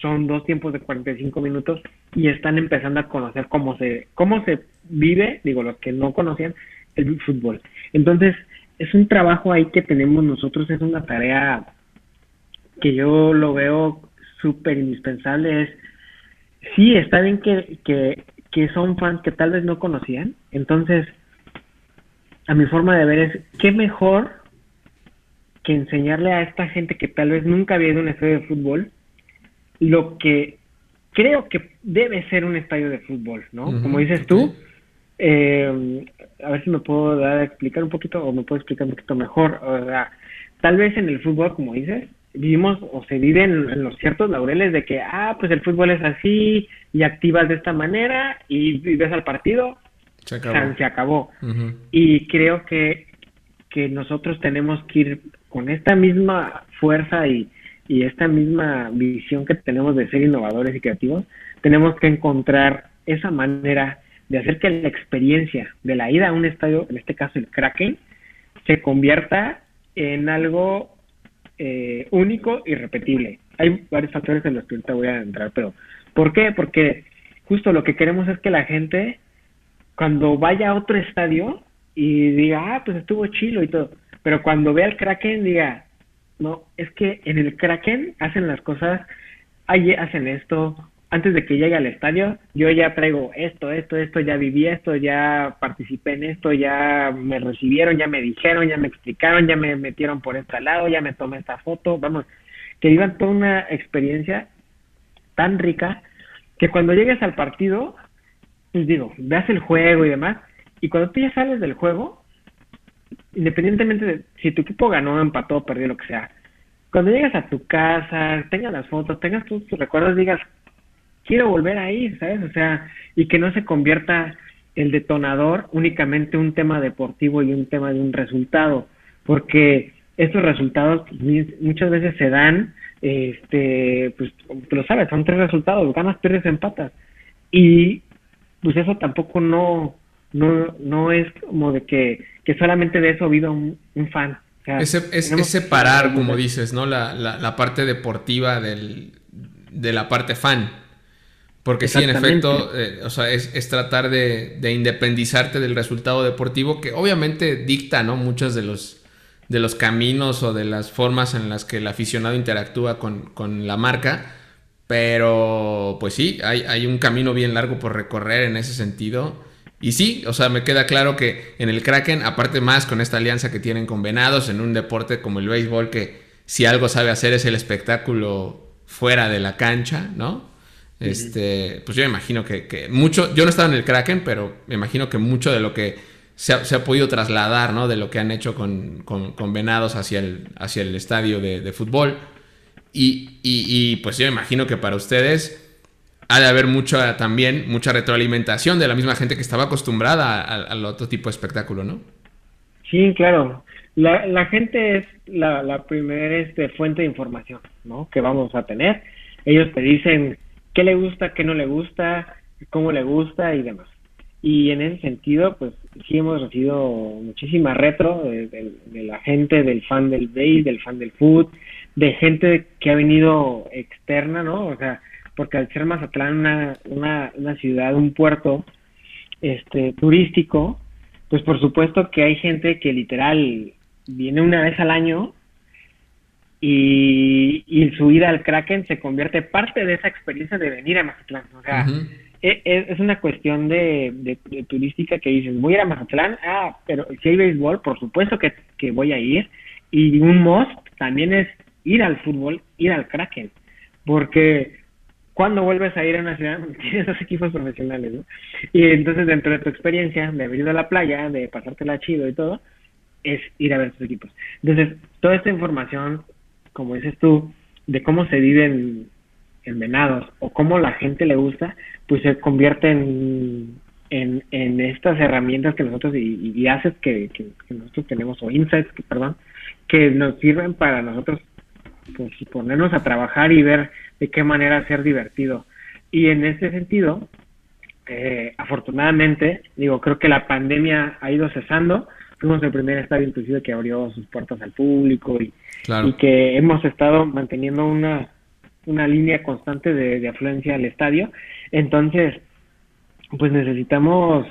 son dos tiempos de 45 minutos y están empezando a conocer cómo se cómo se vive, digo los que no conocían el fútbol. Entonces, es un trabajo ahí que tenemos nosotros, es una tarea que yo lo veo súper indispensable. Es, sí, está bien que, que, que son fans que tal vez no conocían, entonces, a mi forma de ver es, ¿qué mejor que enseñarle a esta gente que tal vez nunca había ido a un estadio de fútbol lo que creo que debe ser un estadio de fútbol, ¿no? Como dices tú, eh, a ver si me puedo dar a explicar un poquito o me puedo explicar un poquito mejor. O sea, tal vez en el fútbol, como dices, vivimos o se viven en, los ciertos laureles de que, ah, pues el fútbol es así y activas de esta manera y, ves al partido se acabó. se acabó. Y creo que, que nosotros tenemos que ir con esta misma fuerza y, y esta misma visión que tenemos de ser innovadores y creativos, tenemos que encontrar esa manera de hacer que la experiencia de la ida a un estadio, en este caso el Kraken, se convierta en algo eh, único y repetible. Hay varios factores en los que ahorita voy a entrar, pero ¿por qué? Porque justo lo que queremos es que la gente, cuando vaya a otro estadio y diga, ah, pues estuvo chilo y todo, pero cuando vea el Kraken diga, no, es que en el Kraken hacen las cosas, ahí hacen esto, antes de que llegue al estadio, yo ya traigo esto, esto, esto, ya viví esto, ya participé en esto, ya me recibieron, ya me dijeron, ya me explicaron, ya me metieron por este lado, ya me tomé esta foto, vamos, que vivan toda una experiencia tan rica que cuando llegues al partido, pues digo, veas el juego y demás, y cuando tú ya sales del juego, independientemente de si tu equipo ganó, empató, perdió, lo que sea, cuando llegas a tu casa, tengas las fotos, tengas tus, tus recuerdos, digas, quiero volver a ir, ¿sabes? O sea, y que no se convierta el detonador únicamente un tema deportivo y un tema de un resultado, porque estos resultados muchas veces se dan, este, pues tú lo sabes, son tres resultados, ganas, pierdes, empatas, y pues eso tampoco no, no, no es como de que, que solamente de eso viva un, fan. es, separar, como dices, ¿no? La, la, la parte deportiva del, de la parte fan. Porque sí, en efecto, eh, o sea, es, tratar de, independizarte del resultado deportivo que obviamente dicta, ¿no? Muchos de los, de los caminos o de las formas en las que el aficionado interactúa con, la marca. Pero, pues sí, hay, hay, un camino bien largo por recorrer en ese sentido. Y sí, o sea, me queda claro que en el Kraken, aparte más con esta alianza que tienen con Venados, en un deporte como el béisbol, que si algo sabe hacer es el espectáculo fuera de la cancha, ¿no? Este, pues yo me imagino que, mucho, yo no estaba en el Kraken, pero me imagino que mucho de lo que se ha, podido trasladar, ¿no? De lo que han hecho con, Venados hacia el, hacia el estadio de, fútbol. Y, pues yo me imagino que para ustedes ha de haber mucha también, mucha retroalimentación de la misma gente que estaba acostumbrada al otro tipo de espectáculo, ¿no? Sí, claro. La, gente es la, la primera este, fuente de información, ¿no? Que vamos a tener. Ellos te dicen qué le gusta, qué no le gusta, cómo le gusta y demás. Y en ese sentido, pues sí hemos recibido muchísima retro de, la gente, del fan del base, del fan del food, de gente que ha venido externa, ¿no? O sea, porque al ser Mazatlán una, una, una ciudad, un puerto este turístico, pues por supuesto que hay gente que literal viene una vez al año y, y su ida al Kraken se convierte parte de esa experiencia de venir a Mazatlán. O sea, e, e, es, una cuestión de, de, turística que dices, voy a ir a Mazatlán, ah, pero si hay béisbol, por supuesto que, que voy a ir. Y un must también es ir al fútbol, ir al Kraken, porque cuando vuelves a ir a una ciudad <laughs> tienes dos equipos profesionales, ¿no? Y entonces dentro de tu experiencia de haber ido a la playa, de pasártela chido y todo, es ir a ver tus equipos. Entonces, toda esta información como dices tú, de cómo se viven en, venados o cómo la gente le gusta, pues se convierte en, en, estas herramientas que nosotros y, y haces que, que, nosotros tenemos, o insights, que, perdón, que nos sirven para nosotros pues, ponernos a trabajar y ver de qué manera ser divertido. Y en ese sentido, eh, afortunadamente, digo, creo que la pandemia ha ido cesando, fuimos el primer estadio inclusive que abrió sus puertas al público y, y que hemos estado manteniendo una, una línea constante de, afluencia al estadio. Entonces, pues necesitamos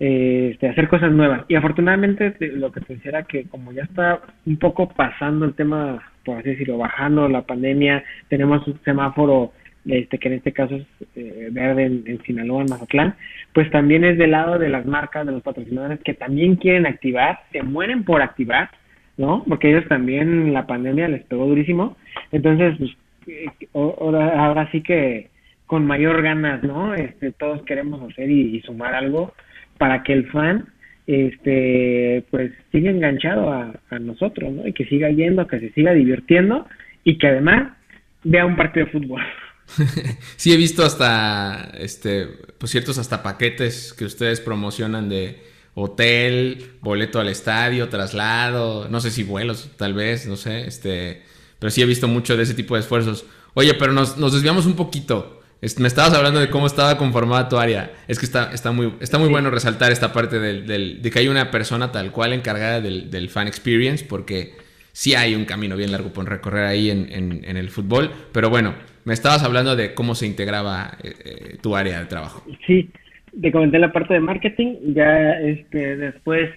eh, este, hacer cosas nuevas. Y afortunadamente lo que te decía era que como ya está un poco pasando el tema, por así decirlo, bajando la pandemia, tenemos un semáforo este que en este caso es eh, verde en, Sinaloa, en Mazatlán, pues también es del lado de las marcas, de los patrocinadores que también quieren activar, se mueren por activar, ¿no? Porque ellos también la pandemia les pegó durísimo, entonces pues eh, ahora, ahora sí que con mayor ganas, ¿no? Este, todos queremos hacer y, sumar algo para que el fan este pues siga enganchado a, a nosotros, ¿no? Y que siga yendo, que se siga divirtiendo y que además vea un partido de fútbol. <laughs> sí he visto hasta, este, pues ciertos hasta paquetes que ustedes promocionan de hotel, boleto al estadio, traslado, no sé si vuelos, tal vez, no sé, este, pero sí he visto mucho de ese tipo de esfuerzos. Oye, pero nos, nos desviamos un poquito. Me estabas hablando de cómo estaba conformada tu área. Es que está, está muy, está muy bueno resaltar esta parte del, de que hay una persona tal cual encargada del, fan experience, porque sí hay un camino bien largo por recorrer ahí en, en, el fútbol. Pero bueno, me estabas hablando de cómo se integraba eh, eh, tu área de trabajo. Sí, te comenté la parte de marketing, ya este, después,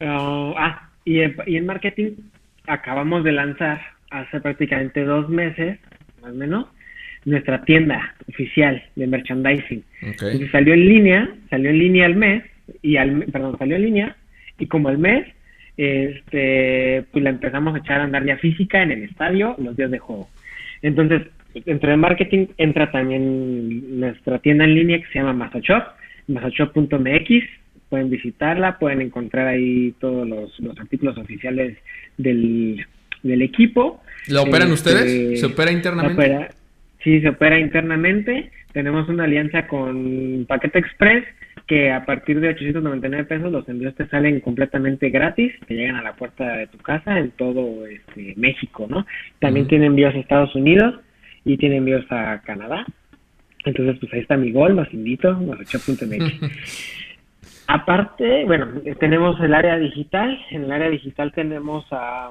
uh, ah, y y en marketing acabamos de lanzar hace prácticamente dos meses, más o menos, nuestra tienda oficial de merchandising. Entonces salió en línea, salió en línea al mes, y al, perdón, salió en línea, y como al mes, este, pues la empezamos a echar a andar ya física en el estadio los días de juego. Entonces, dentro de marketing entra también nuestra tienda en línea que se llama Masashop, masashop.mx, pueden visitarla, pueden encontrar ahí todos los, los artículos oficiales del, del equipo. ¿Lo operan este, ustedes? ¿Se opera internamente? Sí, se opera internamente. Tenemos una alianza con Paquete Express que a partir de 899 pesos los envíos te salen completamente gratis, te llegan a la puerta de tu casa en todo este, México, ¿no? También tiene envíos a Estados Unidos y tiene envíos a Canadá. Entonces, pues ahí está mi gol, los invito, <laughs> Aparte, bueno, tenemos el área digital. En el área digital tenemos a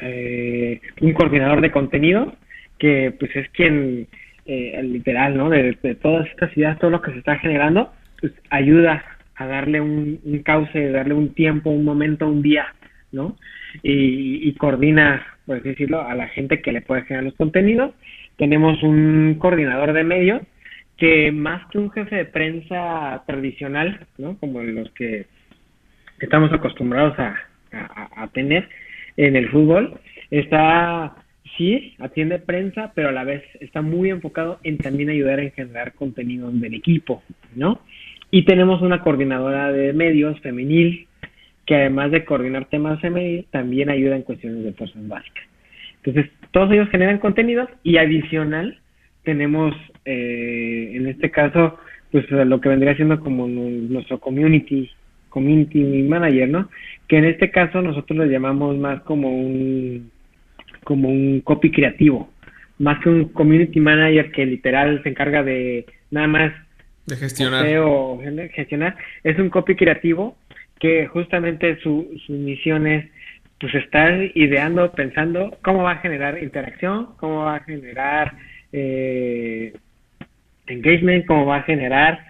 eh, un coordinador de contenido que pues es quien eh, literal, ¿no? De, todas estas ideas, todo lo que se está generando, pues ayuda a darle un, cauce, darle un tiempo, un momento, un día, ¿no? Y, coordina, por así decirlo, a la gente que le puede generar los contenidos. Tenemos un coordinador de medios que más que un jefe de prensa tradicional, ¿no? Como los que estamos acostumbrados a, tener en el fútbol, está sí, atiende prensa, pero a la vez está muy enfocado en también ayudar a generar contenido del equipo, ¿no? Y tenemos una coordinadora de medios femenil que además de coordinar temas femenil, también ayuda en cuestiones de fuerzas básicas. Entonces, todos ellos generan contenidos y adicional tenemos, eh, en este caso, pues lo que vendría siendo como nuestro community, community manager, ¿no? Que en este caso nosotros lo llamamos más como un como un copy creativo, más que un community manager que literal se encarga de nada más de gestionar. O gestionar, es un copy creativo que justamente su, su misión es pues estar ideando, pensando cómo va a generar interacción, cómo va a generar eh, engagement, cómo va a generar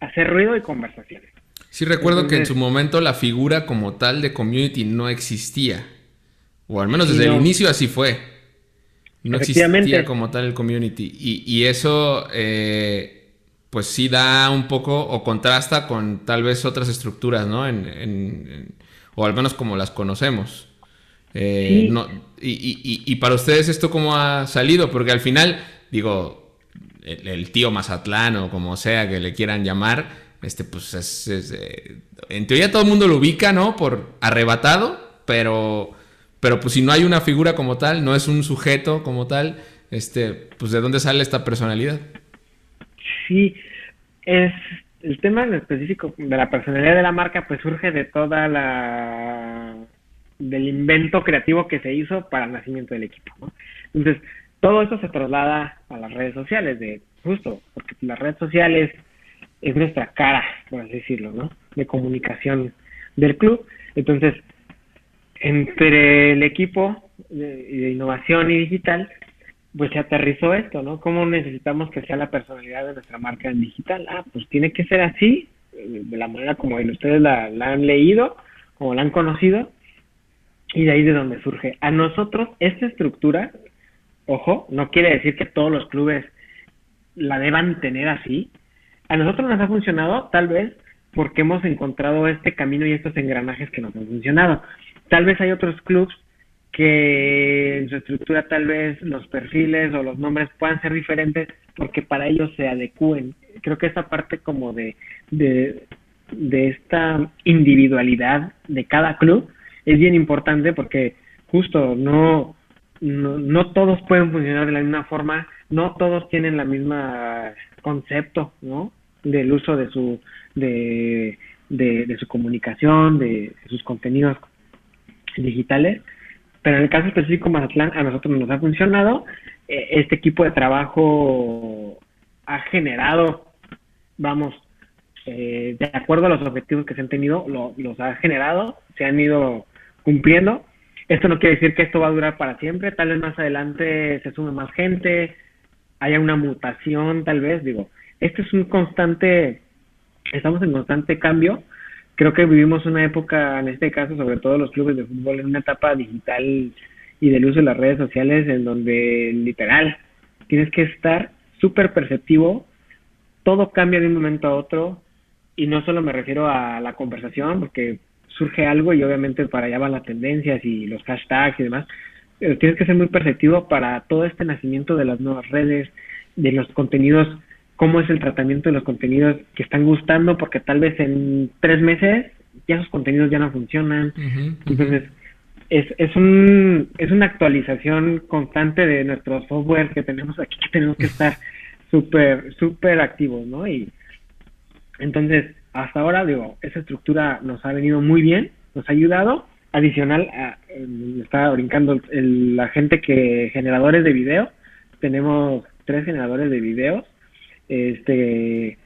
hacer ruido y conversaciones. Sí recuerdo que en su momento la figura como tal de community no existía. O al menos desde el inicio así fue. No existía como tal el community. Y, eso, eh, pues sí da un poco o contrasta con tal vez otras estructuras, ¿no? En, o al menos como las conocemos. Eh, y, para ustedes esto cómo ha salido? Porque al final, digo, el, tío Mazatlán o como sea que le quieran llamar, este pues es, eh, en teoría todo el mundo lo ubica, ¿no? Por arrebatado, pero pero pues si no hay una figura como tal, no es un sujeto como tal, este, pues de dónde sale esta personalidad. Sí, es el tema en específico de la personalidad de la marca, pues surge de toda la del invento creativo que se hizo para el nacimiento del equipo. Entonces, todo eso se traslada a las redes sociales, de justo, porque las redes sociales es nuestra cara, por así decirlo, ¿no? De comunicación del club. Entonces, entre el equipo de, innovación y digital, pues se aterrizó esto, ¿no? ¿Cómo necesitamos que sea la personalidad de nuestra marca en digital? Ah, pues tiene que ser así, de la manera como ustedes la, han leído, como la han conocido, y de ahí de donde surge. A nosotros, esta estructura, ojo, no quiere decir que todos los clubes la deban tener así. A nosotros nos ha funcionado, tal vez, porque hemos encontrado este camino y estos engranajes que nos han funcionado. Tal vez hay otros clubs que en su estructura tal vez los perfiles o los nombres puedan ser diferentes porque para ellos se adecúen. Creo que esa parte como de, de, esta individualidad de cada club es bien importante porque justo no, no, no todos pueden funcionar de la misma forma no todos tienen la misma concepto, ¿no? Del uso de su, de, de, su comunicación, de, sus contenidos digitales. Pero en el caso específico Mazatlán, a nosotros nos ha funcionado. Eh, este equipo de trabajo ha generado, vamos, eh, de acuerdo a los objetivos que se han tenido, los ha generado, se han ido cumpliendo. Esto no quiere decir que esto va a durar para siempre, tal vez más adelante se sume más gente, haya una mutación, tal vez, digo, esto es un constante, estamos en constante cambio. Creo que vivimos una época, en este caso, sobre todo los clubes de fútbol, en una etapa digital y del uso de las redes sociales, en donde literal tienes que estar súper perceptivo, todo cambia de un momento a otro, y no solo me refiero a la conversación, porque surge algo y obviamente para allá van las tendencias y los hashtags y demás, tienes que ser muy perceptivo para todo este nacimiento de las nuevas redes, de los contenidos, cómo es el tratamiento de los contenidos que están gustando, porque tal vez en tres meses ya esos contenidos ya no funcionan. Entonces, es, es, un, es una actualización constante de nuestro software que tenemos aquí, que tenemos que <laughs> estar súper, súper activos, ¿no? Y entonces, hasta ahora, digo, esa estructura nos ha venido muy bien, nos ha ayudado. Adicional, a, estaba brincando la gente que generadores de video, tenemos tres generadores de videos, este,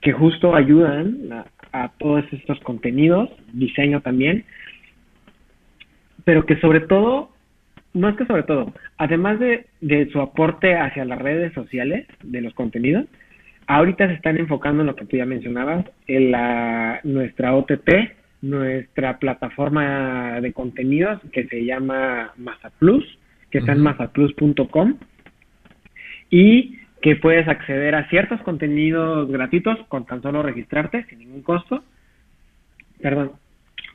que justo ayudan a, todos estos contenidos, diseño también, pero que sobre todo, no es que sobre todo, además de, de su aporte hacia las redes sociales de los contenidos, ahorita se están enfocando en lo que tú ya mencionabas, en la, nuestra OTT, nuestra plataforma de contenidos que se llama Mazaplus, que está en mazaplus.com y que puedes acceder a ciertos contenidos gratuitos con tan solo registrarte sin ningún costo. Perdón.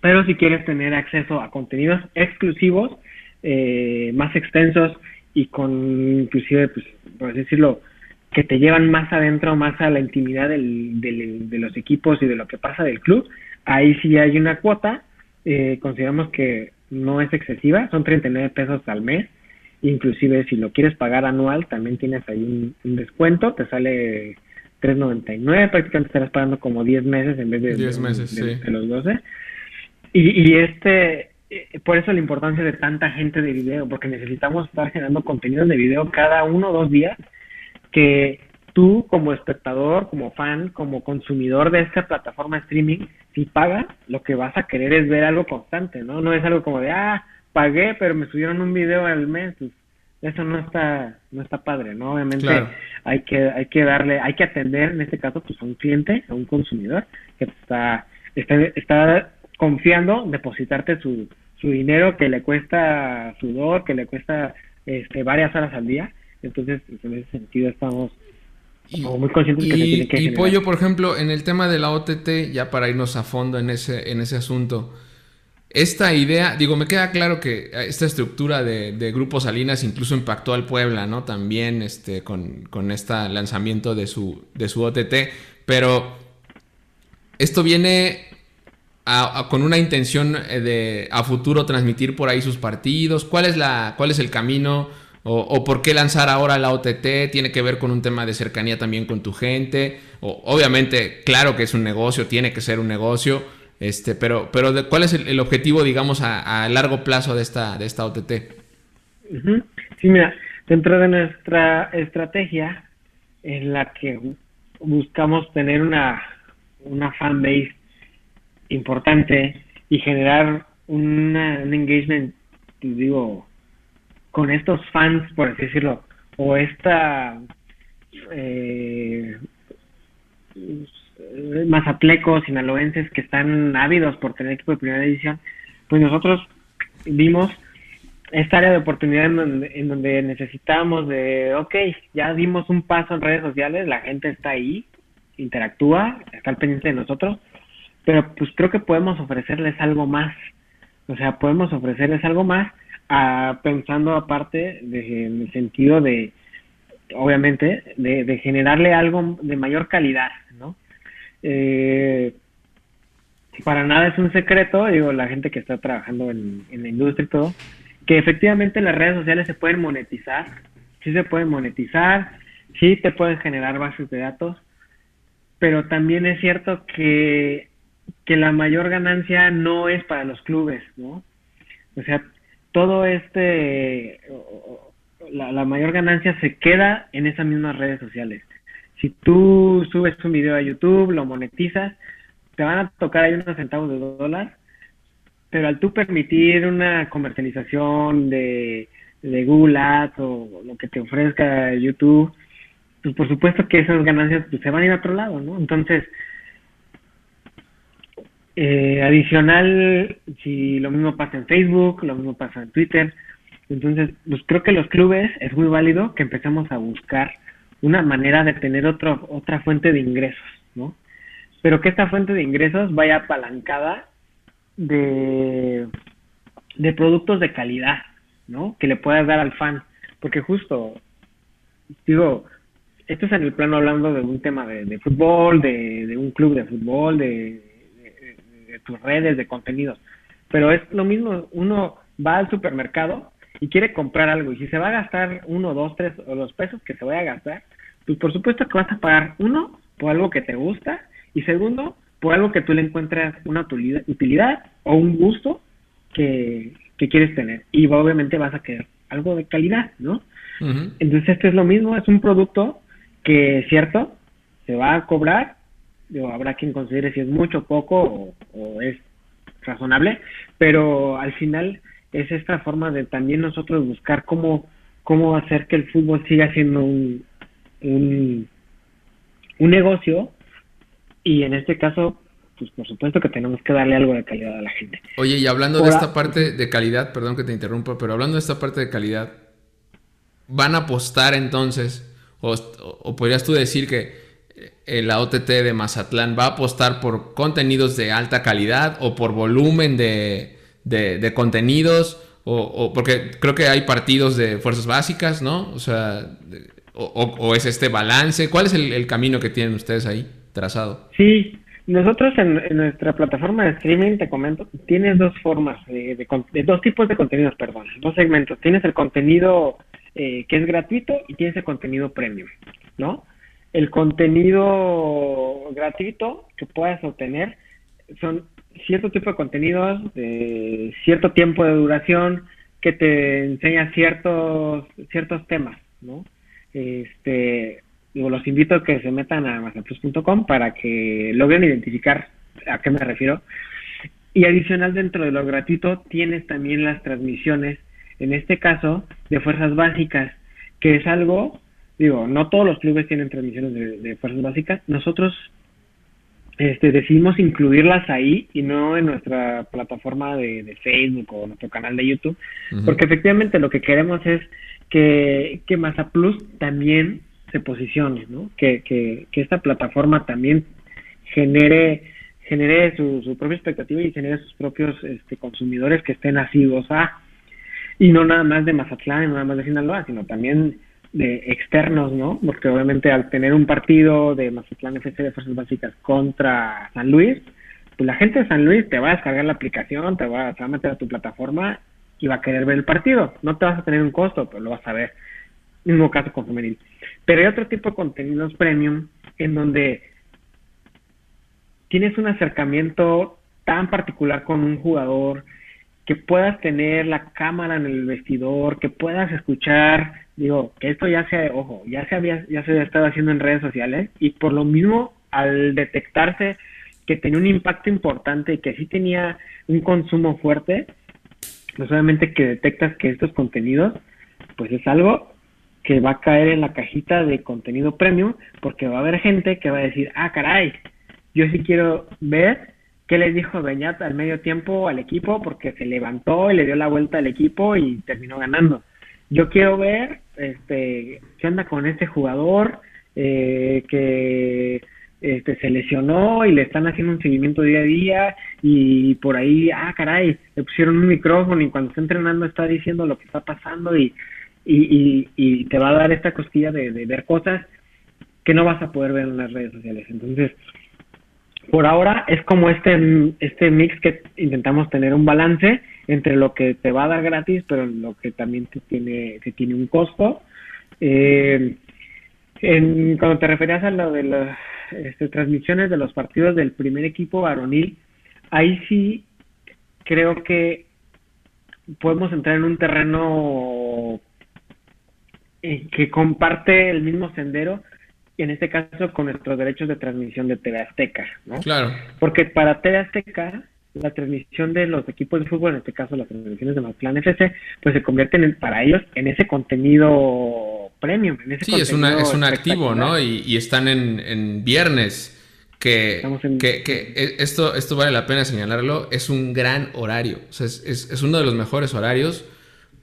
Pero si quieres tener acceso a contenidos exclusivos, eh, más extensos y con inclusive, pues, por así decirlo, que te llevan más adentro, más a la intimidad del, de los equipos y de lo que pasa del club, ahí sí hay una cuota, eh, consideramos que no es excesiva, son 39 pesos al mes, inclusive si lo quieres pagar anual también tienes ahí un, descuento, te sale 3.99, prácticamente estarás pagando como 10 meses en vez de, 10 meses, de, los 12. Y, y este, eh, por eso la importancia de tanta gente de video, porque necesitamos estar generando contenido de video cada uno o dos días que tú como espectador, como fan, como consumidor de esta plataforma streaming, si pagas, lo que vas a querer es ver algo constante, ¿no? No es algo como de, ah, pagué, pero me subieron un video al mes, pues, eso no está no está padre, ¿no? Obviamente hay que hay que darle, hay que atender en este caso pues a un cliente, a un consumidor que está está, está confiando depositarte su su dinero que le cuesta sudor, que le cuesta este varias horas al día. Entonces, pues, en ese sentido estamos muy conscientes que se tiene que Y Pollo, por ejemplo, en el tema de la OTT, ya para irnos a fondo en ese, en ese asunto, esta idea, digo, me queda claro que esta estructura de, de Grupo Salinas incluso impactó al Puebla, ¿no? También este, con, con este lanzamiento de su, de su OTT, pero esto viene con una intención de a futuro transmitir por ahí sus partidos. ¿Cuál es, la, cuál es el camino? O, por qué lanzar ahora la OTT, tiene que ver con un tema de cercanía también con tu gente. O, obviamente, claro que es un negocio, tiene que ser un negocio, este, pero, pero ¿cuál es el, objetivo, digamos, a, largo plazo de esta, de esta OTT? Sí, mira, dentro de nuestra estrategia en la que buscamos tener una, una fan base importante y generar una, un engagement, pues, digo, con estos fans, por así decirlo, o esta eh, mazaplecos, sinaloenses que están ávidos por tener equipo de primera edición, pues nosotros vimos esta área de oportunidad en donde, en donde necesitamos de, ok, ya dimos un paso en redes sociales, la gente está ahí, interactúa, está al pendiente de nosotros, pero pues creo que podemos ofrecerles algo más, o sea, podemos ofrecerles algo más pensando aparte de, en el sentido de, obviamente, de, generarle algo de mayor calidad, ¿no? Eh, para nada es un secreto, digo, la gente que está trabajando en, la industria y todo, que efectivamente las redes sociales se pueden monetizar sí se pueden monetizar, sí te pueden generar bases de datos, pero también es cierto que, que la mayor ganancia no es para los clubes, ¿no? O sea, todo este, la, mayor ganancia se queda en esas mismas redes sociales. Si tú subes un video a YouTube, lo monetizas, te van a tocar ahí unos centavos de dólar, pero al tú permitir una comercialización de, de Google Ads o lo que te ofrezca YouTube, pues por supuesto que esas ganancias pues, se van a ir a otro lado, ¿no? Entonces, eh, adicional, si lo mismo pasa en Facebook, lo mismo pasa en Twitter, entonces, pues creo que los clubes es muy válido que empecemos a buscar una manera de tener otro, otra fuente de ingresos, ¿no? Pero que esta fuente de ingresos vaya apalancada de, de productos de calidad, ¿no? Que le puedas dar al fan. Porque justo, digo, esto es en el plano hablando de un tema de, fútbol, de, un club de fútbol, de, de, tus redes, de contenidos. Pero es lo mismo, uno va al supermercado y quiere comprar algo y si se va a gastar uno, dos, tres o los pesos que se vaya a gastar, pues por supuesto que vas a pagar uno por algo que te gusta y segundo por algo que tú le encuentras una utilidad, o un gusto que, que quieres tener y obviamente vas a querer algo de calidad, ¿no? Entonces esto es lo mismo, es un producto que cierto, se va a cobrar, digo, habrá quien considere si es mucho o poco o, es razonable, pero al final es esta forma de también nosotros buscar cómo, cómo hacer que el fútbol siga siendo un, un, un negocio y en este caso pues por supuesto que tenemos que darle algo de calidad a la gente. Oye, y hablando de esta parte de calidad, perdón que te interrumpa, pero hablando de esta parte de calidad, ¿van a apostar entonces o, podrías tú decir que la OTT de Mazatlán va a apostar por contenidos de alta calidad o por volumen de, de, contenidos? O, porque creo que hay partidos de fuerzas básicas, ¿no? O sea, o, es este balance. ¿Cuál es el, camino que tienen ustedes ahí trazado? Sí, nosotros en, nuestra plataforma de streaming, te comento, tienes dos formas, de, dos tipos de contenidos, perdón, dos segmentos. Tienes el contenido eh, que es gratuito y tienes el contenido premium, ¿no? El contenido gratuito que puedas obtener son cierto tipo de contenidos de cierto tiempo de duración que te enseña ciertos ciertos temas, ¿no? Este, los invito a que se metan a mazaplus.com para que logren identificar a qué me refiero. Y adicional dentro de lo gratuito tienes también las transmisiones en este caso de fuerzas básicas, que es algo, digo, no todos los clubes tienen transmisiones de, fuerzas básicas, nosotros este, decidimos incluirlas ahí y no en nuestra plataforma de, Facebook o nuestro canal de YouTube, porque efectivamente lo que queremos es que, que Masa Plus también se posicione, ¿no? Que, que, que esta plataforma también genere genere su, su propia expectativa y genere sus propios este, consumidores que estén asiduos a y no nada más de Mazatlán, no nada más de Sinaloa, sino también de externos, ¿no? Porque obviamente al tener un partido de Mazatlán FC de Fuerzas Básicas contra San Luis, pues la gente de San Luis te va a descargar la aplicación, te va, a meter a tu plataforma y va a querer ver el partido. No te vas a tener un costo, pero lo vas a ver. Mismo caso con femenil. Pero hay otro tipo de contenidos premium en donde tienes un acercamiento tan particular con un jugador, que puedas tener la cámara en el vestidor, que puedas escuchar, digo, que esto ya se, ojo, ya se había, ya se estado haciendo en redes sociales y por lo mismo al detectarse que tenía un impacto importante y que sí tenía un consumo fuerte, pues obviamente que detectas que estos contenidos, pues es algo que va a caer en la cajita de contenido premium, porque va a haber gente que va a decir, ah, caray, yo sí quiero ver ¿Qué les dijo Beñat al medio tiempo al equipo? Porque se levantó y le dio la vuelta al equipo y terminó ganando. Yo quiero ver este, qué anda con este jugador eh, que este, se lesionó y le están haciendo un seguimiento día a día y por ahí, ah, caray, le pusieron un micrófono y cuando está entrenando está diciendo lo que está pasando y, y, y, te va a dar esta costilla de, de ver cosas que no vas a poder ver en las redes sociales. Entonces, por ahora es como este, este mix que intentamos tener un balance entre lo que te va a dar gratis, pero lo que también te tiene, te tiene un costo. Eh, en, cuando te referías a lo de las este, transmisiones de los partidos del primer equipo varonil, ahí sí creo que podemos entrar en un terreno que comparte el mismo sendero, en este caso con nuestros derechos de transmisión de TV Azteca, ¿no? Claro. Porque para TV Azteca, la transmisión de los equipos de fútbol, en este caso las transmisiones de Mazatlán FC, pues se convierten para ellos en ese contenido premium. En ese sí, es, una, es un activo, ¿no? Y, están en, en viernes. Que, que, que, e, esto, esto vale la pena señalarlo, es un gran horario. O sea, es, es, es uno de los mejores horarios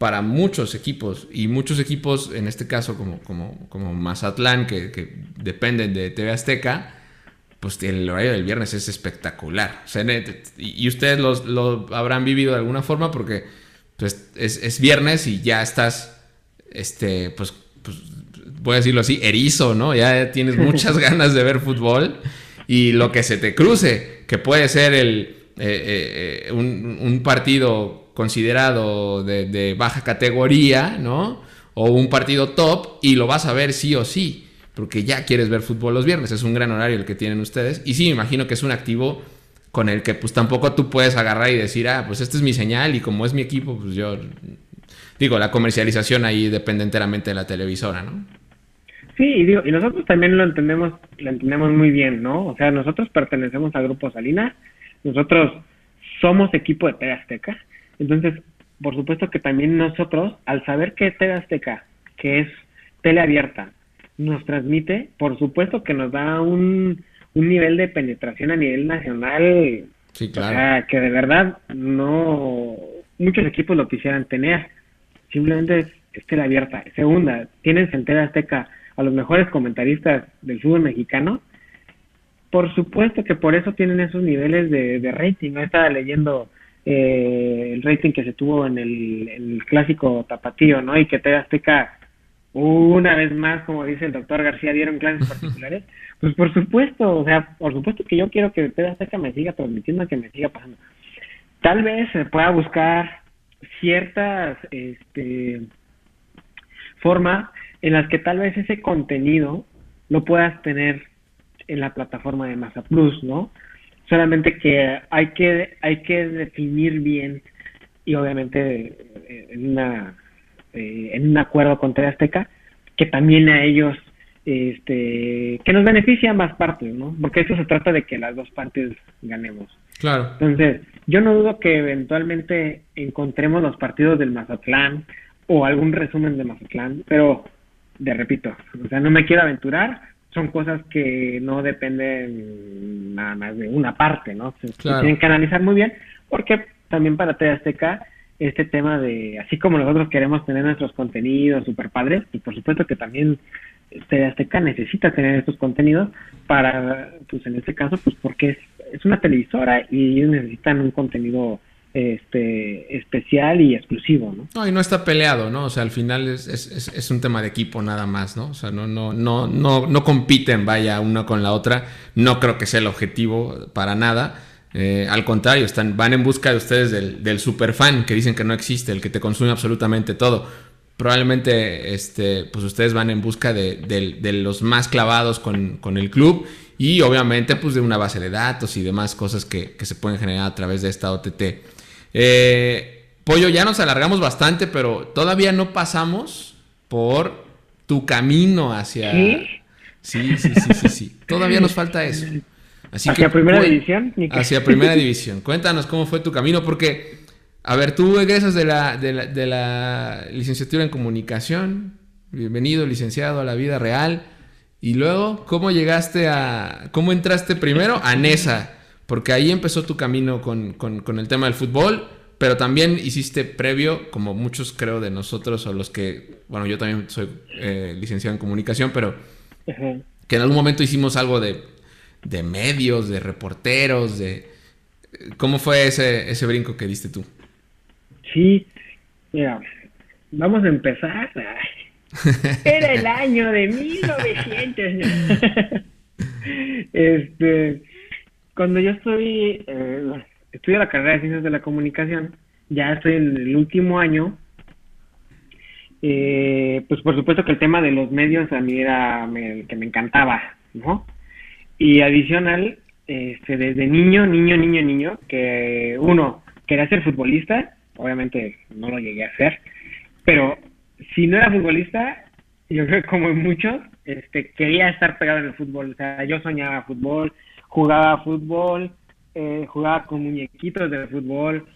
para muchos equipos y muchos equipos, en este caso como, como, como Mazatlán, que, que, dependen de TV Azteca, pues el horario del viernes es espectacular. y ustedes lo habrán vivido de alguna forma porque pues, es, viernes y ya estás, este, pues, pues, voy a decirlo así, erizo, ¿no? Ya tienes muchas <laughs> ganas de ver fútbol y lo que se te cruce, que puede ser el, eh, eh, un, un partido considerado de, baja categoría, ¿no? O un partido top y lo vas a ver sí o sí, porque ya quieres ver fútbol los viernes, es un gran horario el que tienen ustedes. Y sí, me imagino que es un activo con el que pues tampoco tú puedes agarrar y decir, ah, pues este es mi señal y como es mi equipo, pues yo digo, la comercialización ahí depende enteramente de la televisora, ¿no? Sí, y, digo, y nosotros también lo entendemos, lo entendemos muy bien, ¿no? O sea, nosotros pertenecemos a Grupo Salinas, nosotros somos equipo de TV Azteca, entonces, por supuesto que también nosotros, al saber que TV Azteca, que es tele abierta, nos transmite, por supuesto que nos da un, un nivel de penetración a nivel nacional sí, claro. que de verdad no muchos equipos lo quisieran tener. Simplemente es, tele abierta. Segunda, tienes en TV Azteca a los mejores comentaristas del fútbol mexicano. Por supuesto que por eso tienen esos niveles de, de rating. No estaba leyendo eh, el rating que se tuvo en el, clásico tapatío, ¿no? Y que TV Azteca, una vez más, como dice el doctor García, dieron clases particulares, pues por supuesto, o sea, por supuesto que yo quiero que TV Azteca me siga transmitiendo, que me siga pasando. Tal vez se pueda buscar ciertas este, formas en las que tal vez ese contenido lo puedas tener en la plataforma de Masa Plus, ¿no? solamente que hay que hay que definir bien y obviamente eh, en una eh, en un acuerdo con TV Azteca que también a ellos este que nos beneficia ambas partes no porque eso se trata de que las dos partes ganemos. Claro. Entonces yo no dudo que eventualmente encontremos los partidos del Mazatlán o algún resumen de Mazatlán pero de repito o sea no me quiero aventurar son cosas que no dependen nada más de una parte, ¿no? Se, tienen que analizar muy bien, porque también para TV Azteca, este tema de, así como nosotros queremos tener nuestros contenidos super padres, y por supuesto que también TV Azteca necesita tener estos contenidos para, pues en este caso, pues porque es, es una televisora y ellos necesitan un contenido este especial y exclusivo, ¿no? No, y no está peleado, ¿no? O sea, al final es, es, es, un tema de equipo nada más, ¿no? O sea, no, no, no, no, no compiten, vaya, una con la otra. No creo que sea el objetivo para nada. Eh, al contrario, están, van en busca de ustedes del, del fan que dicen que no existe, el que te consume absolutamente todo. Probablemente este, pues ustedes van en busca de, de los más clavados con, con, el club y obviamente pues de una base de datos y demás cosas que, que se pueden generar a través de esta OTT. Eh, Pollo, ya nos alargamos bastante, pero todavía no pasamos por tu camino hacia... ¿Sí? Sí, sí, sí, sí, Todavía nos falta eso. Así ¿Hacia primera división? Hacia primera <laughs> división. Cuéntanos cómo fue tu camino, porque, a ver, tú egresas de la, de la, de la licenciatura en comunicación. Bienvenido, licenciado, a la vida real. Y luego, ¿cómo llegaste a... ¿Cómo entraste primero a NESA? porque ahí empezó tu camino con, el tema del fútbol, pero también hiciste previo, como muchos creo de nosotros, o los que, bueno, yo también soy eh, licenciado en comunicación, pero que en algún momento hicimos algo de, medios, de reporteros, de... ¿Cómo fue ese, ese brinco que diste tú? Sí, mira, vamos a empezar. <laughs> Era el año de 1900. <laughs> este, cuando yo estoy, eh, estudio la carrera de Ciencias de la Comunicación, ya estoy en el último año eh, pues por supuesto que el tema de los medios a mí era el que me encantaba, ¿no? Y adicional, este, desde niño, niño, niño, niño, que uno quería ser futbolista, obviamente no lo llegué a hacer, pero si no era futbolista, yo creo que como muchos, este, quería estar pegado en el fútbol, o sea, yo soñaba fútbol, jugaba fútbol, eh, jugaba con muñequitos de fútbol,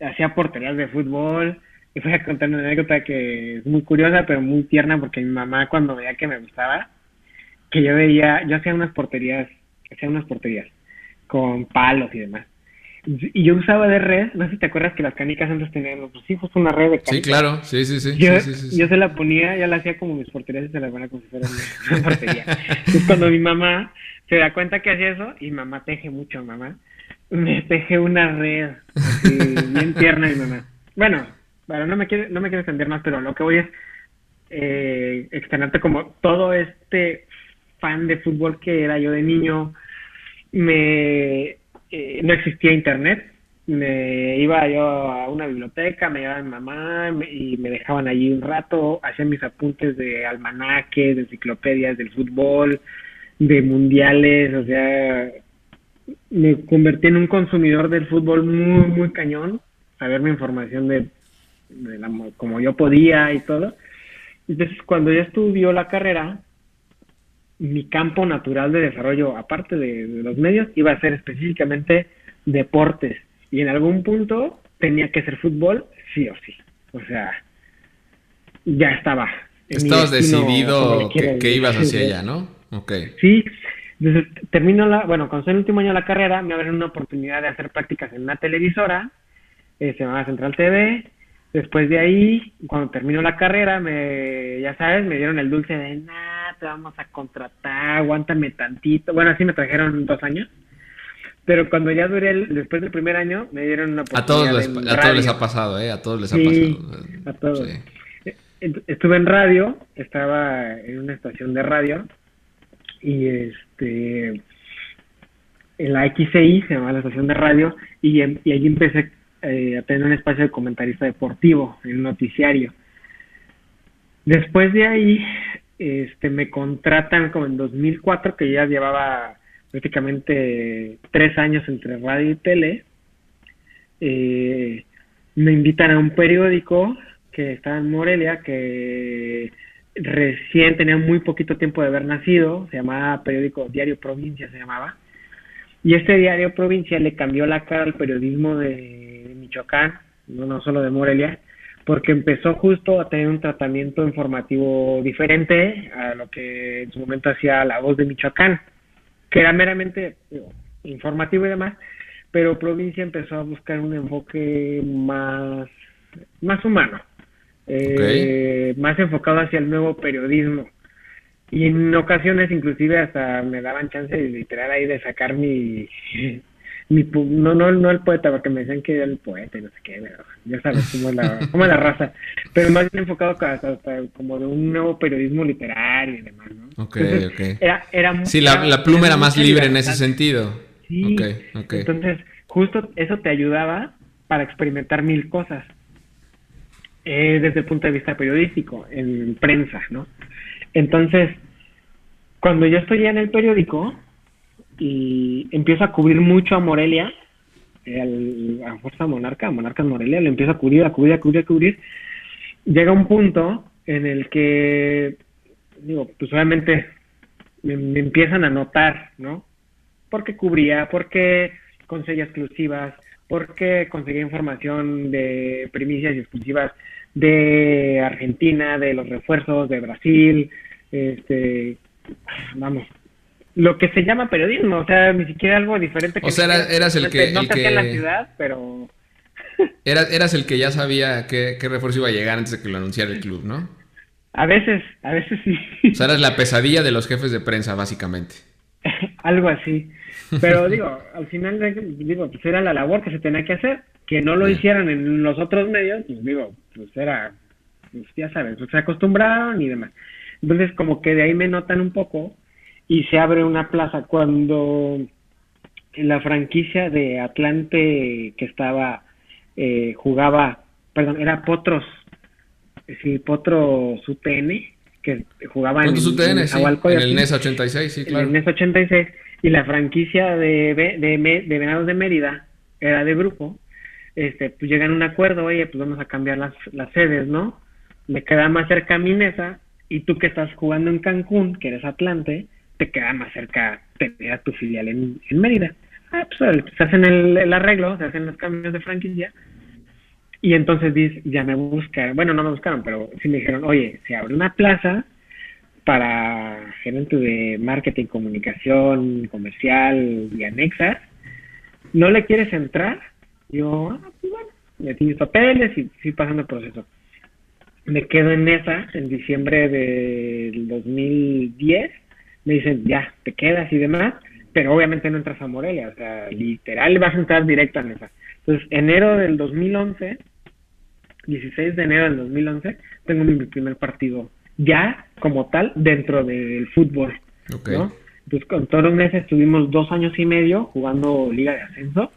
hacía porterías de fútbol, y voy a contar una anécdota que es muy curiosa, pero muy tierna, porque mi mamá cuando veía que me gustaba, que yo veía, yo hacía unas porterías, hacía unas porterías con palos y demás. Y yo usaba de red, no sé si te acuerdas que las canicas antes tenían los hijos una red de canicas. Sí, claro, sí, sí, sí. Yo, sí, sí, yo se la ponía, ya la hacía como mis porterías y se la ponía como si fuera una portería. Entonces cuando mi mamá se da cuenta que hacía eso, y mamá teje mucho, mamá, me teje una red, así, bien tierna mi mamá. Bueno, bueno, no me quiero, no me quiero extender más, pero lo que voy es eh, externarte como todo este fan de fútbol que era yo de niño, me eh, no existía internet, me iba yo a una biblioteca, me llevaba mi mamá y me dejaban allí un rato, hacían mis apuntes de almanaques, de enciclopedias del fútbol, de mundiales, o sea, me convertí en un consumidor del fútbol muy, muy cañón, saber mi información de, como yo podía y todo. Entonces, cuando ya estudió la carrera, mi campo natural de desarrollo, aparte de, de, los medios, iba a ser específicamente deportes. Y en algún punto tenía que ser fútbol, sí o sí. O sea, ya estaba. Estabas decidido que, que, ibas hacia allá, ¿no? Ok. Sí. Entonces, termino la, bueno, cuando soy el último año de la carrera, me abren una oportunidad de hacer prácticas en una televisora, eh, se llama Central TV, Después de ahí, cuando terminó la carrera, me, ya sabes, me dieron el dulce de, nada, te vamos a contratar, aguántame tantito. Bueno, así me trajeron dos años. Pero cuando ya duré, el, después del primer año, me dieron una oportunidad. A todos, les, a todos les ha pasado, ¿eh? A todos les sí, ha pasado. A todos. Sí. Estuve en radio, estaba en una estación de radio, y este. En la XCI, se llama la estación de radio, y, y allí empecé eh, a tener un espacio de comentarista deportivo en un noticiario. Después de ahí, este, me contratan como en 2004, que ya llevaba prácticamente tres años entre radio y tele. Eh, me invitan a un periódico que estaba en Morelia, que recién tenía muy poquito tiempo de haber nacido, se llamaba periódico Diario Provincia, se llamaba. Y este diario Provincia le cambió la cara al periodismo de Michoacán, no, no solo de Morelia, porque empezó justo a tener un tratamiento informativo diferente a lo que en su momento hacía la voz de Michoacán, que era meramente digo, informativo y demás, pero provincia empezó a buscar un enfoque más, más humano, eh, okay. más enfocado hacia el nuevo periodismo. Y en ocasiones inclusive hasta me daban chance de literal ahí de sacar mi mi, no, no, no el poeta, porque me decían que era el poeta y no sé qué, pero ya sabes cómo es la, <laughs> cómo es la raza, pero más bien enfocado hasta, hasta, como de un nuevo periodismo literario y demás, ¿no? Ok, Entonces, ok. Era, era, sí, la, la pluma era, era más libre en ese sentido. Sí, okay, okay. entonces justo eso te ayudaba para experimentar mil cosas, eh, desde el punto de vista periodístico, en prensa, ¿no? Entonces, cuando yo estoy ya en el periódico, y empiezo a cubrir mucho a Morelia, el, a Fuerza Monarca, a Monarcas Morelia, le empiezo a cubrir, a cubrir, a cubrir, a cubrir. Llega un punto en el que, digo, pues obviamente me, me empiezan a notar, ¿no? Porque cubría, porque conseguía exclusivas, porque conseguía información de primicias y exclusivas de Argentina, de los refuerzos de Brasil, este, vamos, lo que se llama periodismo, o sea, ni siquiera algo diferente. Que o sea, era, eras el que... No el que... en la ciudad, pero... <laughs> Eras, eras el que ya sabía qué, qué refuerzo iba a llegar antes de que lo anunciara el club, ¿no? A veces, a veces sí. O sea, eras la pesadilla de los jefes de prensa, básicamente. <laughs> algo así. Pero digo, al final, digo, pues era la labor que se tenía que hacer. Que no lo Bien. hicieran en los otros medios, pues digo, pues era, pues ya sabes, pues se acostumbraron y demás. Entonces, como que de ahí me notan un poco y se abre una plaza cuando la franquicia de Atlante que estaba eh, jugaba perdón era Potros sí, Potro UTN, que jugaba en, UTN, en el NES 86, sí, claro. En el NES 86, y la franquicia de, de, de Venados de Mérida era de grupo, este, pues llegan a un acuerdo, oye, pues vamos a cambiar las, las sedes, ¿no? Me queda más cerca Minesa, y tú que estás jugando en Cancún, que eres Atlante, te queda más cerca tener a tu filial en, en Mérida. Ah, pues se hacen el, arreglo, se hacen los cambios de franquicia, y entonces dice, ya me buscaron, bueno, no me buscaron, pero sí me dijeron, oye, se abre una plaza para gerente de marketing, comunicación, comercial y anexas, ¿no le quieres entrar? Yo, ah, pues bueno, metí mis papeles y fui pasando el proceso. Me quedo en esa en diciembre del 2010. Me dicen, ya, te quedas y demás, pero obviamente no entras a Morelia, o sea, literal vas a entrar directo a esa. Entonces, enero del 2011, 16 de enero del 2011, tengo mi primer partido ya como tal dentro del fútbol. ¿no? Entonces con Toros Meses estuvimos dos años y medio jugando Liga de Ascenso.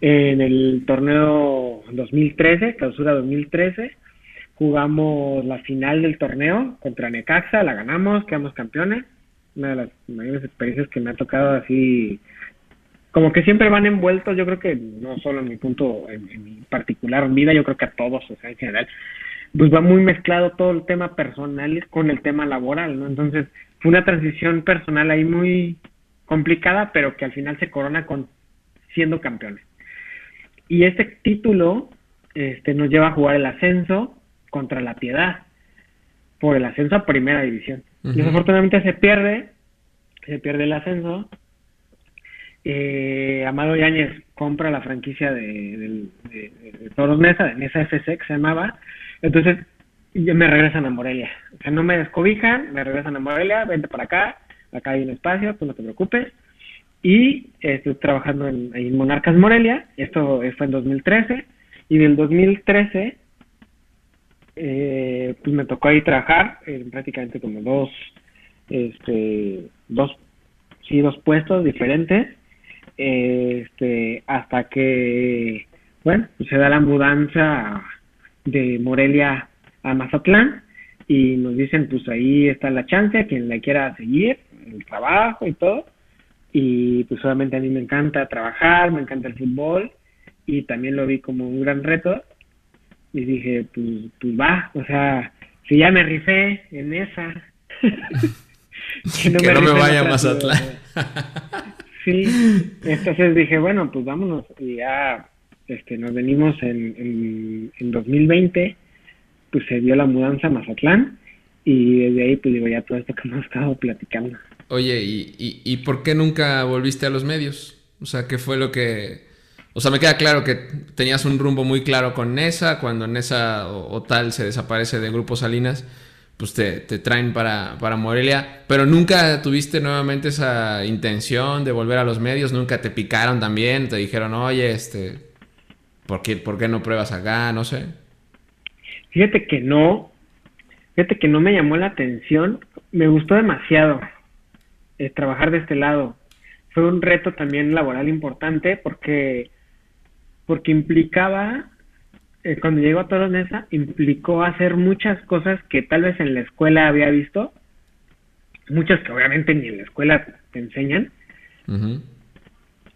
En el torneo 2013, clausura 2013, jugamos la final del torneo contra Necaxa, la ganamos, quedamos campeones. Una de las mayores experiencias que me ha tocado así, como que siempre van envueltos, yo creo que no solo en mi punto, en, en mi particular vida, yo creo que a todos, o sea, en general, pues va muy mezclado todo el tema personal con el tema laboral, ¿no? Entonces, fue una transición personal ahí muy complicada, pero que al final se corona con siendo campeones. Y este título este, nos lleva a jugar el ascenso contra la Piedad, por el ascenso a Primera División. Desafortunadamente se pierde, se pierde el ascenso. Eh, Amado Yáñez compra la franquicia de, de, Toros Mesa, de Mesa FC que se llamaba, entonces, me regresan a Morelia. O sea, no me descobijan, me regresan a Morelia, vente para acá, acá hay un espacio, pues no te preocupes. Y estoy trabajando en, en Monarcas Morelia, esto fue en 2013, y del 2013, eh, pues me tocó ahí trabajar en prácticamente como dos, este, dos, sí, dos puestos diferentes, este, hasta que, bueno, pues se da la mudanza de Morelia a Mazatlán y nos dicen pues ahí está la chance quien la quiera seguir el trabajo y todo. Y pues obviamente a mí me encanta trabajar me encanta el fútbol y también lo vi como un gran reto y dije pues pues va o sea si ya me rifé en esa <laughs> que no, me, vaya a Mazatlán <laughs> sí entonces dije bueno pues vámonos y ya este, nos venimos en, en, 2020, pues se dio la mudanza a Mazatlán y desde ahí pues digo ya todo esto que hemos estado platicando. Oye, ¿y, y, por qué nunca volviste a los medios? O sea, ¿qué fue lo que... O sea, me queda claro que tenías un rumbo muy claro con Nesa, cuando Nesa o, tal se desaparece de Grupo Salinas, pues te, te, traen para, para Morelia, pero nunca tuviste nuevamente esa intención de volver a los medios, nunca te picaron también, te dijeron, oye, este, ¿Por qué, ¿Por qué no pruebas acá? No sé. Fíjate que no, fíjate que no me llamó la atención. Me gustó demasiado eh, trabajar de este lado. Fue un reto también laboral importante porque, porque implicaba, eh, cuando llegó a Toros Mesa, implicó hacer muchas cosas que tal vez en la escuela había visto, muchas que obviamente ni en la escuela te enseñan,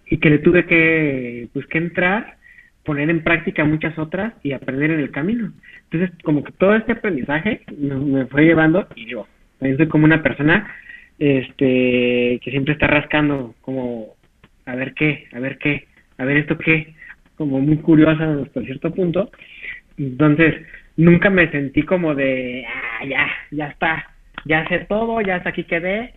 y que le tuve que, pues, que entrar poner en práctica muchas otras y aprender en el camino. Entonces, como que todo este aprendizaje me, fue llevando y yo también soy como una persona este que siempre está rascando como a ver qué, a ver qué, a ver esto qué, como muy curiosa hasta cierto punto. Entonces, nunca me sentí como de, ah, ya, ya está, ya sé todo, ya hasta aquí quedé,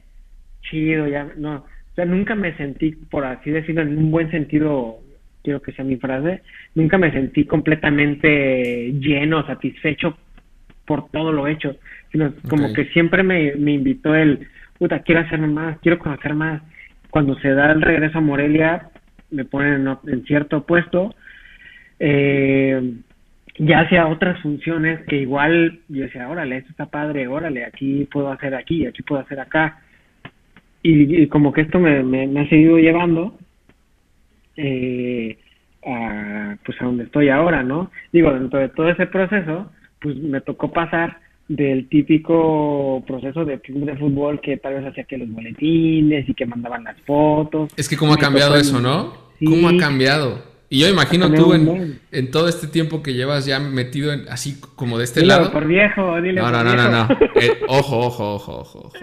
chido, ya, no. O sea, nunca me sentí, por así decirlo, en un buen sentido quiero que sea mi frase, nunca me sentí completamente lleno, satisfecho por todo lo hecho, sino como que siempre me, me invitó el, puta, quiero hacerme más, quiero conocer más. Cuando se da el regreso a Morelia, me ponen en, cierto puesto, eh, ya hacía otras funciones que igual yo decía, órale, esto está padre, órale, aquí puedo hacer aquí, aquí puedo hacer acá. Y, como que esto me, me ha seguido llevando eh, a, pues a donde estoy ahora, ¿no? Digo, dentro de todo ese proceso, pues me tocó pasar del típico proceso de club de fútbol que tal vez hacía que los boletines y que mandaban las fotos. Es que cómo ha cambiado eso, ¿no? ¿Cómo ha cambiado? Y yo imagino tú en, en, todo este tiempo que llevas ya metido en, así como de este lado. por viejo, dile no, no, no, no, no, <laughs> eh, ojo, ojo, ojo, ojo, ojo.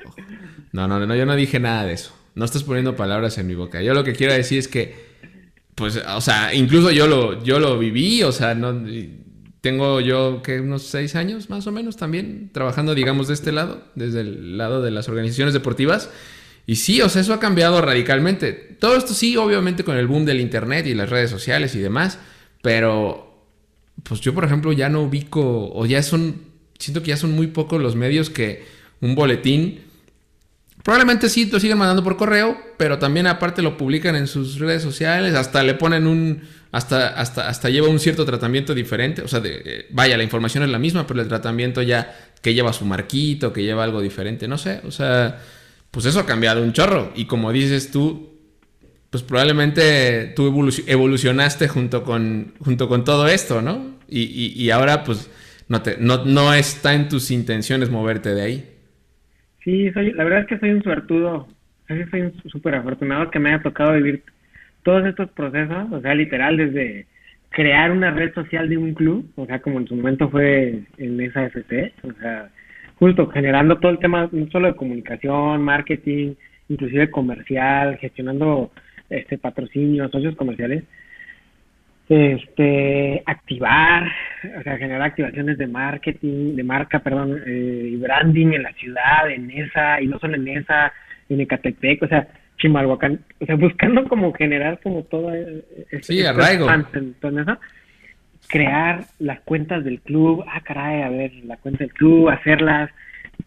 No, no, no, yo no dije nada de eso. No estás poniendo palabras en mi boca. Yo lo que quiero decir es que, pues, o sea, incluso yo lo, yo lo viví, o sea, no, tengo yo que unos seis años más o menos también trabajando, digamos, de este lado, desde el lado de las organizaciones deportivas. Y sí, o sea, eso ha cambiado radicalmente. Todo esto sí, obviamente con el boom del Internet y las redes sociales y demás, pero pues yo, por ejemplo, ya no ubico, o ya son, siento que ya son muy pocos los medios que un boletín, probablemente sí lo siguen mandando por correo, pero también aparte lo publican en sus redes sociales, hasta le ponen un, hasta, hasta, hasta lleva un cierto tratamiento diferente, o sea, eh, vaya, la información es la misma, pero el tratamiento ya que lleva su marquito, que lleva algo diferente, no sé, o sea pues eso ha cambiado un chorro. Y como dices tú, pues probablemente tú evolucionaste junto con, junto con todo esto, ¿no? Y, ahora pues no, te, no, no está en tus intenciones moverte de ahí. Sí, soy, la verdad es que soy un suertudo, soy súper afortunado que me haya tocado vivir todos estos procesos, o sea, literal, desde crear una red social de un club, o sea, como en su momento fue en esa FC, o sea, justo generando todo el tema no solo de comunicación, marketing, inclusive comercial, gestionando este patrocinios, socios comerciales, este activar, o sea, generar activaciones de marketing, de marca, perdón, eh, y branding en la ciudad, en esa, y no solo en esa, en Ecatepec, o sea, Chimalhuacán, o sea, buscando como generar como todo eh, sí, arraigo crear las cuentas del club, ah, caray, a ver, la cuenta del club, hacerlas,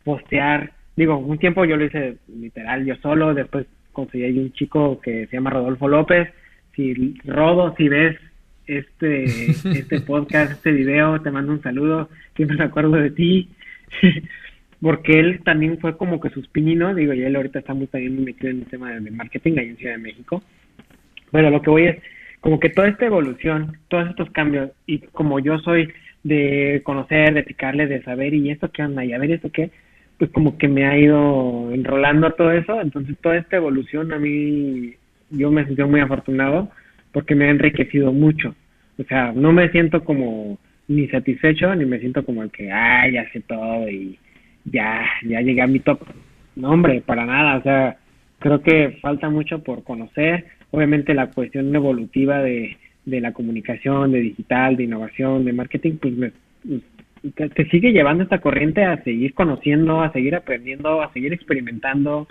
postear. Digo, un tiempo yo lo hice literal yo solo, después conseguí un chico que se llama Rodolfo López. Si Rodo, si ves este, <laughs> este podcast, este video, te mando un saludo, siempre me acuerdo de ti. <laughs> porque él también fue como que sus pininos, digo, y él ahorita está muy también metido en el tema de marketing ahí en Ciudad de México. Bueno, lo que voy es, como que toda esta evolución, todos estos cambios, y como yo soy de conocer, de picarle, de saber, y esto qué anda, y a ver esto qué, pues como que me ha ido enrolando todo eso, entonces toda esta evolución a mí, yo me siento muy afortunado porque me ha enriquecido mucho, o sea, no me siento como ni satisfecho, ni me siento como el que, ay, ya sé todo y ya, ya llegué a mi top, no hombre, para nada, o sea, creo que falta mucho por conocer, obviamente la cuestión evolutiva de, de la comunicación, de digital, de innovación, de marketing, pues te, sigue llevando esta corriente a seguir conociendo, a seguir aprendiendo, a seguir experimentando,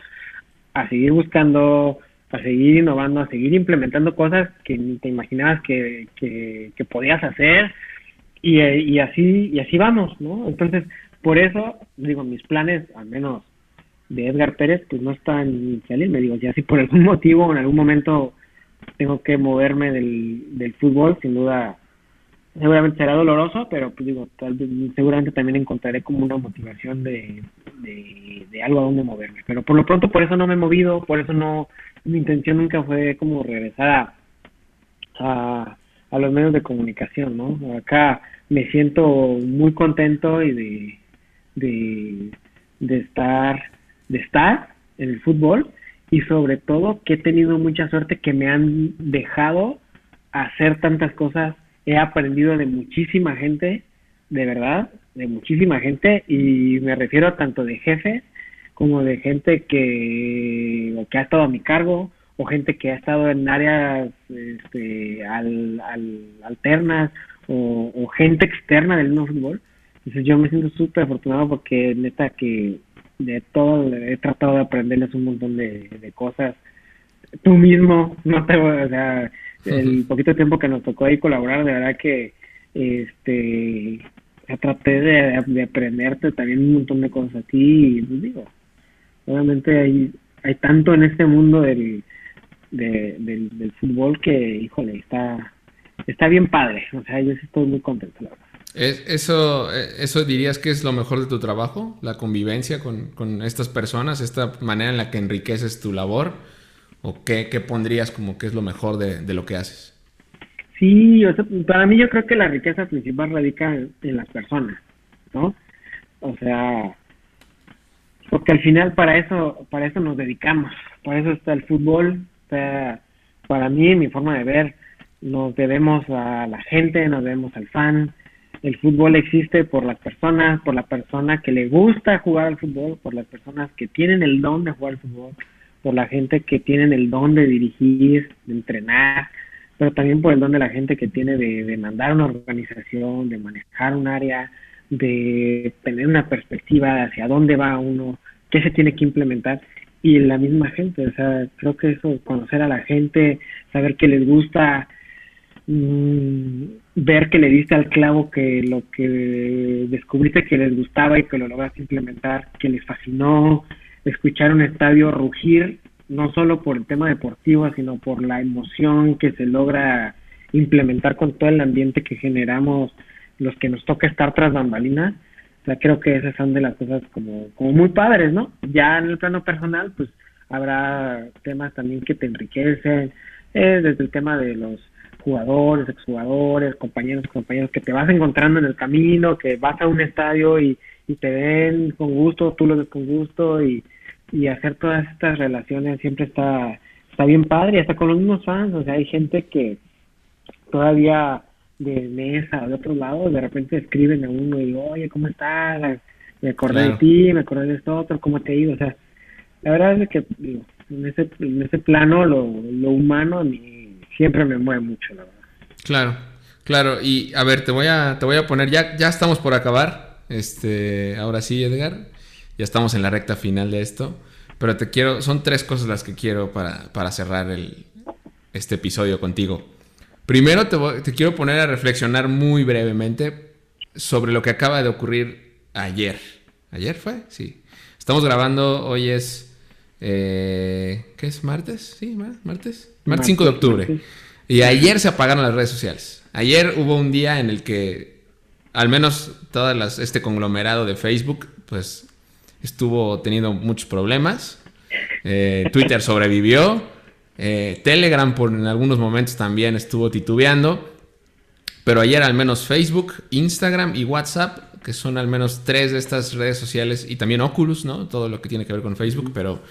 a seguir buscando, a seguir innovando, a seguir implementando cosas que ni te imaginabas que, que, que podías hacer y, y así y así vamos, ¿no? Entonces, por eso, digo, mis planes, al menos de Edgar Pérez, pues no está en salir. Me digo, ya si por algún motivo en algún momento tengo que moverme del, del fútbol, sin duda, seguramente será doloroso, pero pues digo, tal seguramente también encontraré como una motivación de, de, algo a donde moverme. Pero por lo pronto, por eso no me he movido, por eso no, mi intención nunca fue como regresar a, a, los medios de comunicación, ¿no? Acá me siento muy contento y de, de, de estar de estar en el fútbol y sobre todo que he tenido mucha suerte que me han dejado hacer tantas cosas. He aprendido de muchísima gente, de verdad, de muchísima gente y me refiero tanto de jefes como de gente que, que ha estado a mi cargo o gente que ha estado en áreas este, al, alternas o, gente externa del mismo fútbol. Entonces yo me siento súper afortunado porque neta que de todo, he tratado de aprenderles un montón de, cosas. Tú mismo, no te o sea, el poquito tiempo que nos tocó ahí colaborar, de verdad que este traté de, aprenderte también un montón de cosas a ti y pues digo, obviamente hay, hay tanto en este mundo del, del, del fútbol que, híjole, está, está bien padre, o sea, yo sí estoy muy contento, la verdad. ¿Eso, ¿Eso dirías que es lo mejor de tu trabajo? ¿La convivencia con, estas personas? ¿Esta manera en la que enriqueces tu labor? ¿O qué, pondrías como que es lo mejor de, lo que haces? Sí, para mí yo creo que la riqueza principal radica en, las personas. ¿no? O sea, porque al final para eso, para eso nos dedicamos, para eso está el fútbol, o sea, para mí, mi forma de ver, nos debemos a la gente, nos debemos al fan, el fútbol existe por las personas, por la persona que le gusta jugar al fútbol, por las personas que tienen el don de jugar al fútbol, por la gente que tienen el don de dirigir, de entrenar, pero también por el don de la gente que tiene de, de mandar una organización, de manejar un área, de tener una perspectiva de hacia dónde va uno, qué se tiene que implementar y la misma gente, o sea, creo que eso, conocer a la gente, saber qué les gusta, Mm, ver que le diste al clavo que lo que descubriste que les gustaba y que lo lograste implementar, que les fascinó, escuchar un estadio rugir, no solo por el tema deportivo, sino por la emoción que se logra implementar con todo el ambiente que generamos los que nos toca estar tras bambalinas. O sea, creo que esas son de las cosas como, como muy padres, ¿no? Ya en el plano personal, pues habrá temas también que te enriquecen, eh, desde el tema de los jugadores, exjugadores, compañeros, compañeros que te vas encontrando en el camino, que vas a un estadio y, y te ven con gusto, tú lo ves con gusto y, y hacer todas estas relaciones siempre está, está bien padre, hasta con los mismos fans, o sea, hay gente que todavía de mesa o de otro lado, de repente escriben a uno y oye, ¿cómo estás? Me acordé de ti, me acordé de esto otro, ¿cómo te ha ido? O sea, la verdad es que en ese, en ese plano lo, lo humano a mí siempre me mueve mucho, la verdad. Claro, claro. Y a ver, te voy a, te voy a poner, ya, ya estamos por acabar. Este, ahora sí, Edgar. Ya estamos en la recta final de esto. Pero te quiero, son tres cosas las que quiero para, para cerrar el, este episodio contigo. Primero te, te quiero poner a reflexionar muy brevemente sobre lo que acaba de ocurrir ayer. ¿Ayer fue? Sí. Estamos grabando, hoy es... Eh, ¿Qué es? ¿Martes? Sí, martes. Martes 5 de octubre. Y ayer se apagaron las redes sociales. Ayer hubo un día en el que al menos todas las, este conglomerado de Facebook pues estuvo teniendo muchos problemas. Eh, Twitter sobrevivió. Eh, Telegram por en algunos momentos también estuvo titubeando. Pero ayer al menos Facebook, Instagram y WhatsApp, que son al menos tres de estas redes sociales, y también Oculus, ¿no? Todo lo que tiene que ver con Facebook, pero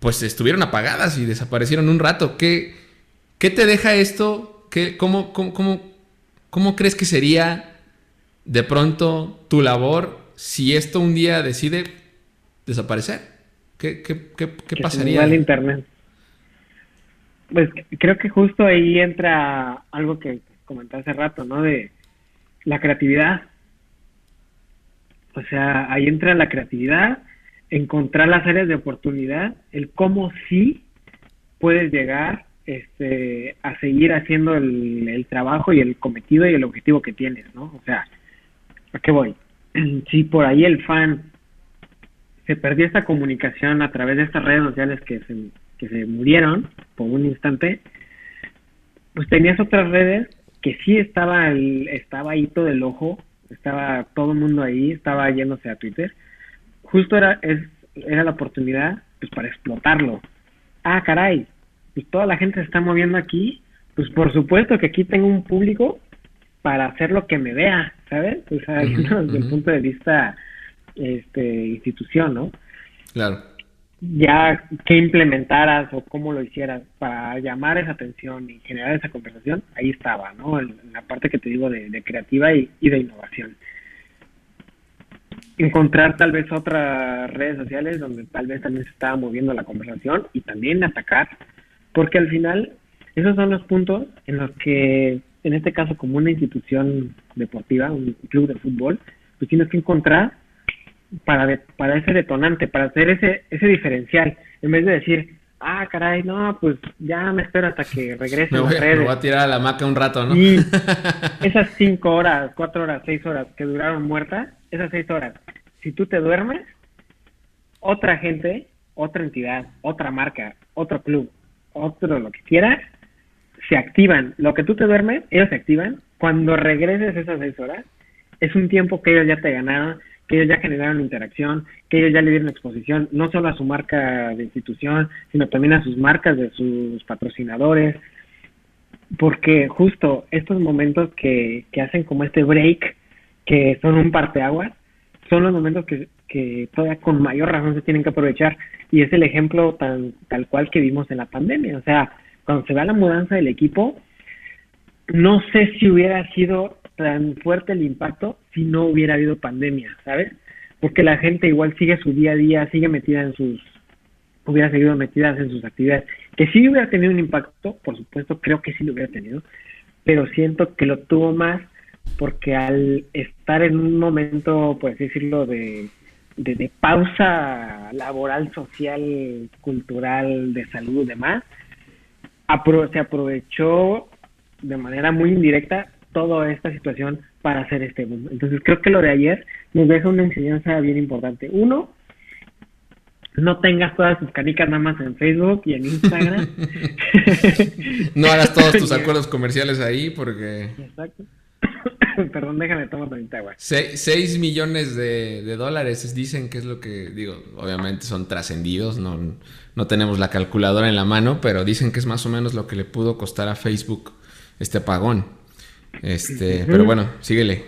pues estuvieron apagadas y desaparecieron un rato. ¿Qué, qué te deja esto? ¿Qué, cómo, cómo, cómo, crees que sería de pronto tu labor si esto un día decide desaparecer? ¿Qué, qué, qué, qué pasaría? el internet. Pues creo que justo ahí entra algo que comenté hace rato, ¿no? De la creatividad. O sea, ahí entra la creatividad encontrar las áreas de oportunidad, el cómo sí puedes llegar este, a seguir haciendo el, trabajo y el cometido y el objetivo que tienes, ¿no? O sea, ¿a qué voy? <clears throat> Si por ahí el fan se perdió esta comunicación a través de estas redes sociales que se, que se murieron por un instante, pues tenías otras redes que sí estaba, el, estaba ahí todo el ojo, estaba todo el mundo ahí, estaba yéndose a Twitter, justo era, es, era la oportunidad pues para explotarlo. Ah, caray, pues toda la gente se está moviendo aquí, pues por supuesto que aquí tengo un público para hacer lo que me vea, ¿sabes? O sea, <laughs> desde el punto de vista este institución, ¿no? Claro. Ya que implementaras o cómo lo hicieras para llamar esa atención y generar esa conversación, ahí estaba, ¿no? En, la parte que te digo de, creativa y, y de innovación encontrar tal vez otras redes sociales donde tal vez también se estaba moviendo la conversación y también atacar, porque al final esos son los puntos en los que, en este caso como una institución deportiva, un club de fútbol, pues tienes que encontrar para, para ese detonante, para hacer ese, ese diferencial, en vez de decir, ah, caray, no, pues ya me espero hasta que regrese <laughs> me, voy, me voy a tirar a la maca un rato, ¿no? Y <laughs> esas cinco horas, cuatro horas, seis horas que duraron muertas, esas seis horas, si tú te duermes, otra gente, otra entidad, otra marca, otro club, otro lo que quieras, se activan. Lo que tú te duermes, ellos se activan. Cuando regreses esas seis horas, es un tiempo que ellos ya te ganaron, que ellos ya generaron interacción, que ellos ya le dieron exposición, no solo a su marca de institución, sino también a sus marcas de sus patrocinadores, porque justo estos momentos que, que hacen como este break que son un parteaguas, son los momentos que, que todavía con mayor razón se tienen que aprovechar. Y es el ejemplo tan tal cual que vimos en la pandemia, o sea, cuando se va la mudanza del equipo, no sé si hubiera sido tan fuerte el impacto si no hubiera habido pandemia, ¿sabes? Porque la gente igual sigue su día a día, sigue metida en sus, hubiera seguido metidas en sus actividades. Que sí hubiera tenido un impacto, por supuesto, creo que sí lo hubiera tenido, pero siento que lo tuvo más porque al estar en un momento, pues decirlo, de, de, pausa laboral, social, cultural, de salud y demás, se aprovechó de manera muy indirecta toda esta situación para hacer este boom. Entonces creo que lo de ayer nos deja una enseñanza bien importante. Uno, no tengas todas tus canicas nada más en Facebook y en Instagram. <laughs> no hagas todos tus <laughs> acuerdos comerciales ahí porque... Exacto. <coughs> Perdón, déjame tomar tantita agua. 6 millones de, de, dólares dicen que es lo que, digo, obviamente son trascendidos, no, no tenemos la calculadora en la mano, pero dicen que es más o menos lo que le pudo costar a Facebook este apagón. Este, pero bueno, síguele.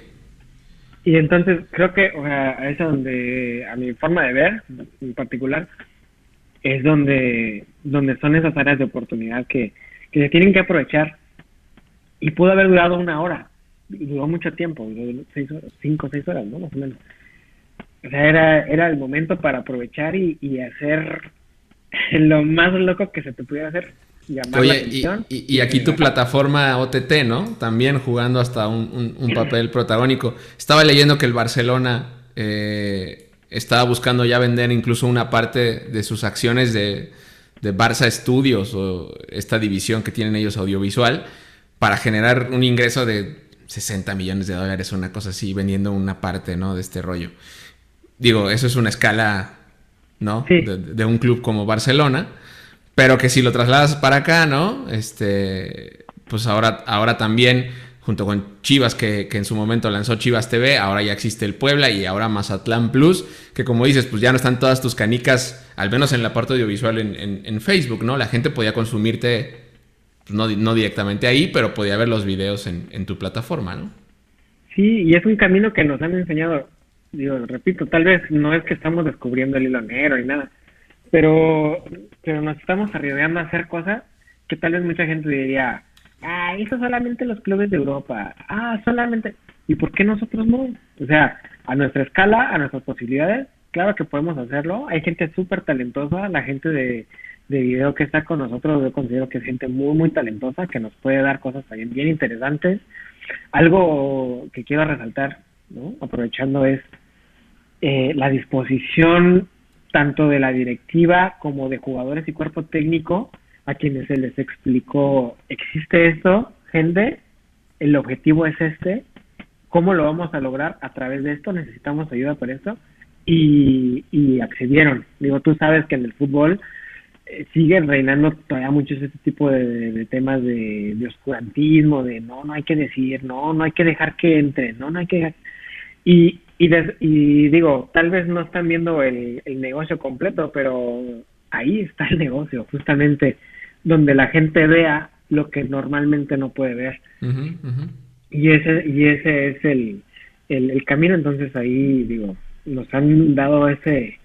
Y entonces creo que, o sea, es donde, a mi forma de ver en particular, es donde, donde son esas áreas de oportunidad que, que se tienen que aprovechar. Y pudo haber durado una hora, y duró mucho tiempo, seis cinco o seis horas, ¿no? Más o menos. O sea, era, era el momento para aprovechar y, y hacer <laughs> lo más loco que se te pudiera hacer. Oye, y, aquí tu plataforma OTT, ¿no? También jugando hasta un, papel protagónico. Estaba leyendo que el Barcelona eh, estaba buscando ya vender incluso una parte de sus acciones de, de Barça Studios o esta división que tienen ellos audiovisual para generar un ingreso de 60 millones de dólares, una cosa así, vendiendo una parte, ¿no? De este rollo. Digo, eso es una escala, ¿no? De, un club como Barcelona, pero que si lo trasladas para acá, ¿no? Este, pues ahora, ahora también, junto con Chivas, que, en su momento lanzó Chivas TV, ahora ya existe el Puebla y ahora Mazatlán Plus, que como dices, pues ya no están todas tus canicas, al menos en la parte audiovisual en, en Facebook, ¿no? La gente podía consumirte no, no directamente ahí, pero podía ver los videos en, tu plataforma, ¿no? Sí, y es un camino que nos han enseñado, digo, repito, tal vez no es que estamos descubriendo el hilo negro y nada, pero, pero nos estamos arriesgando a hacer cosas que tal vez mucha gente diría, ah, eso solamente los clubes de Europa, ah, solamente, ¿y por qué nosotros no? O sea, a nuestra escala, a nuestras posibilidades, claro que podemos hacerlo, hay gente súper talentosa, la gente de, de video que está con nosotros, yo considero que es gente muy, muy talentosa, que nos puede dar cosas también bien interesantes. Algo que quiero resaltar, ¿no? aprovechando, es eh, la disposición tanto de la directiva como de jugadores y cuerpo técnico a quienes se les explicó, existe esto, gente, el objetivo es este, ¿cómo lo vamos a lograr? A través de esto necesitamos ayuda para esto y, y accedieron. Digo, tú sabes que en el fútbol eh, siguen reinando todavía muchos este tipo de, temas de, oscurantismo, de no, no hay que decir, no, no hay que dejar que entre, no, no hay que Y, y, y digo, tal vez no están viendo el, el negocio completo, pero ahí está el negocio, justamente donde la gente vea lo que normalmente no puede ver. Y ese y ese es el, el, el camino, entonces ahí digo, nos han dado ese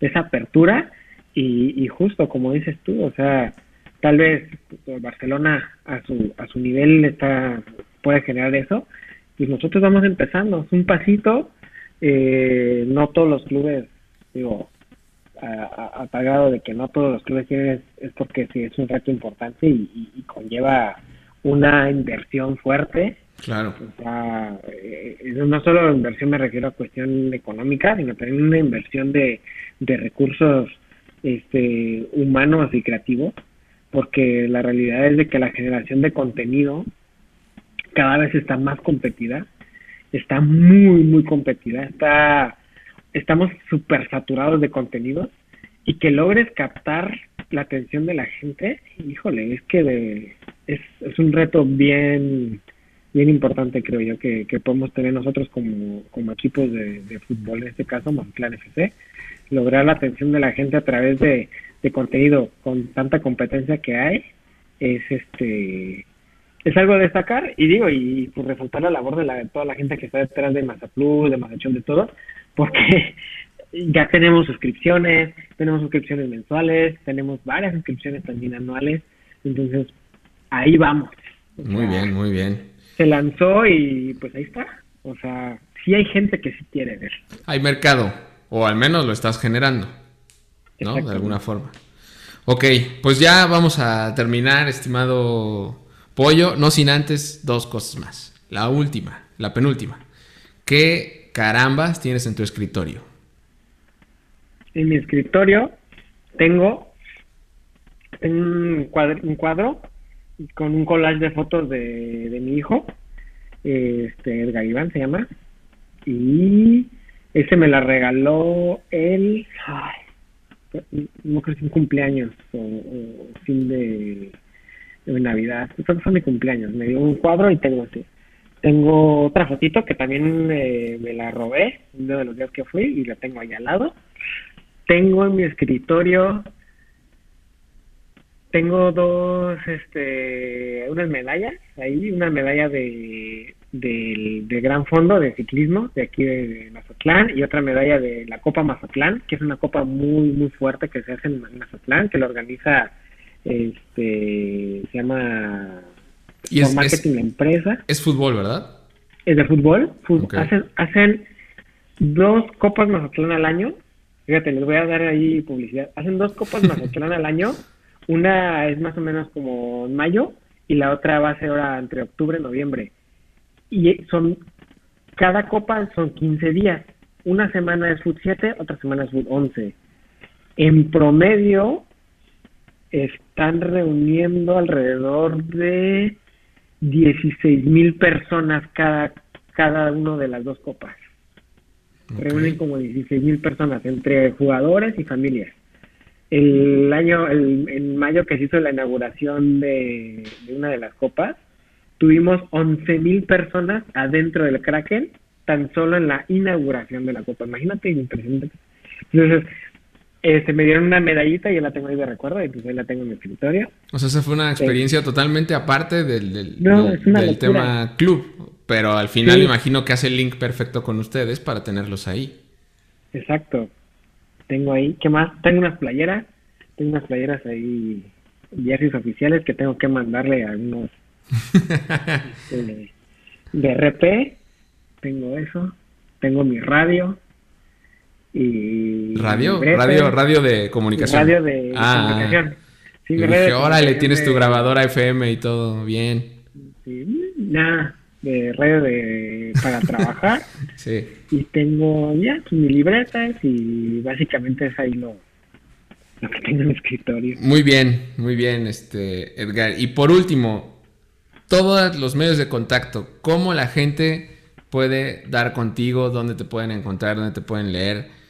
esa apertura y, y justo como dices tú, o sea, tal vez Barcelona a su, a su nivel está puede generar eso, y nosotros vamos empezando, es un pasito, eh, no todos los clubes, digo, apagado de que no todos los clubes tienen, es, porque sí es un reto importante y, conlleva una inversión fuerte. Claro. O sea, eh, no solo inversión me refiero a cuestión económica, sino también una inversión de, de recursos este, humanos y creativos, porque la realidad es de que la generación de contenido cada vez está más competida, está muy, muy competida, está, estamos súper saturados de contenidos y que logres captar la atención de la gente, híjole, es que es, es un reto bien bien importante creo yo que, que podemos tener nosotros como, como equipos de, de fútbol, en este caso Mazatlán FC, lograr la atención de la gente a través de, contenido con tanta competencia que hay es este es algo a destacar y digo, y pues resaltar la labor de, la, toda la gente que está detrás de Mazaplus, de Mazachón, de todo, porque <laughs> ya tenemos suscripciones, tenemos suscripciones mensuales, tenemos varias suscripciones también anuales, entonces ahí vamos. muy bien, muy bien. Se lanzó y pues ahí está. O sea, sí hay gente que sí quiere ver. Hay mercado, o al menos lo estás generando, ¿no? De alguna forma. Ok, pues ya vamos a terminar, estimado Pollo, no sin antes dos cosas más. La última, la penúltima. ¿Qué carambas tienes en tu escritorio? En mi escritorio tengo un cuadro, un cuadro con un collage de fotos de, mi hijo, este Edgar Iván se llama, y ese me la regaló él, no creo que un cumpleaños o, fin de, Navidad, creo fue mi cumpleaños, me dio un cuadro y tengo así. Tengo otra fotito que también eh, me la robé uno de los días que fui y la tengo ahí al lado. Tengo en mi escritorio tengo dos, este, unas medallas ahí, una medalla de, del Gran Fondo de Ciclismo de aquí de, Mazatlán y otra medalla de la Copa Mazatlán, que es una copa muy, muy fuerte que se hace en Mazatlán, que lo organiza, este, se llama y es, Marketing Empresa. Es fútbol, ¿verdad? Es de fútbol. hacen, hacen dos copas Mazatlán al año. Fíjate, les voy a dar ahí publicidad. Hacen dos copas <laughs> Mazatlán al año una es más o menos como en mayo y la otra va a ser ahora entre octubre y noviembre. Y son, cada copa son 15 días. Una semana es Food 7, otra semana es Food 11. En promedio están reuniendo alrededor de 16 mil personas cada, cada uno de las dos copas. Reúnen como 16 mil personas entre jugadores y familias el año, el, en mayo que se hizo la inauguración de, una de las copas, tuvimos 11.000 personas adentro del Kraken tan solo en la inauguración de la copa. Imagínate, impresionante. Entonces, este, me dieron una medallita y yo la tengo ahí de recuerdo y pues ahí la tengo en mi escritorio. O sea, esa fue una experiencia totalmente aparte del, del, tema club, pero al final imagino que hace el link perfecto con ustedes para tenerlos ahí. Exacto tengo ahí, ¿qué más? Tengo unas playeras, tengo unas playeras ahí, jerseys oficiales que tengo que mandarle a unos <laughs> este, de, RP, tengo eso, tengo mi radio y... ¿Radio? Radio, radio de comunicación. Radio de ah, comunicación. Sí, dije, órale, tienes tu grabadora FM y todo, bien. Sí, nada, de radio de, para <laughs> trabajar. sí. Y tengo ya pues, mis libretas y básicamente es ahí lo, lo que tengo en el escritorio. Muy bien, muy bien, este Edgar. Y por último, todos los medios de contacto, ¿cómo la gente puede dar contigo? ¿Dónde te pueden encontrar? ¿Dónde te pueden leer?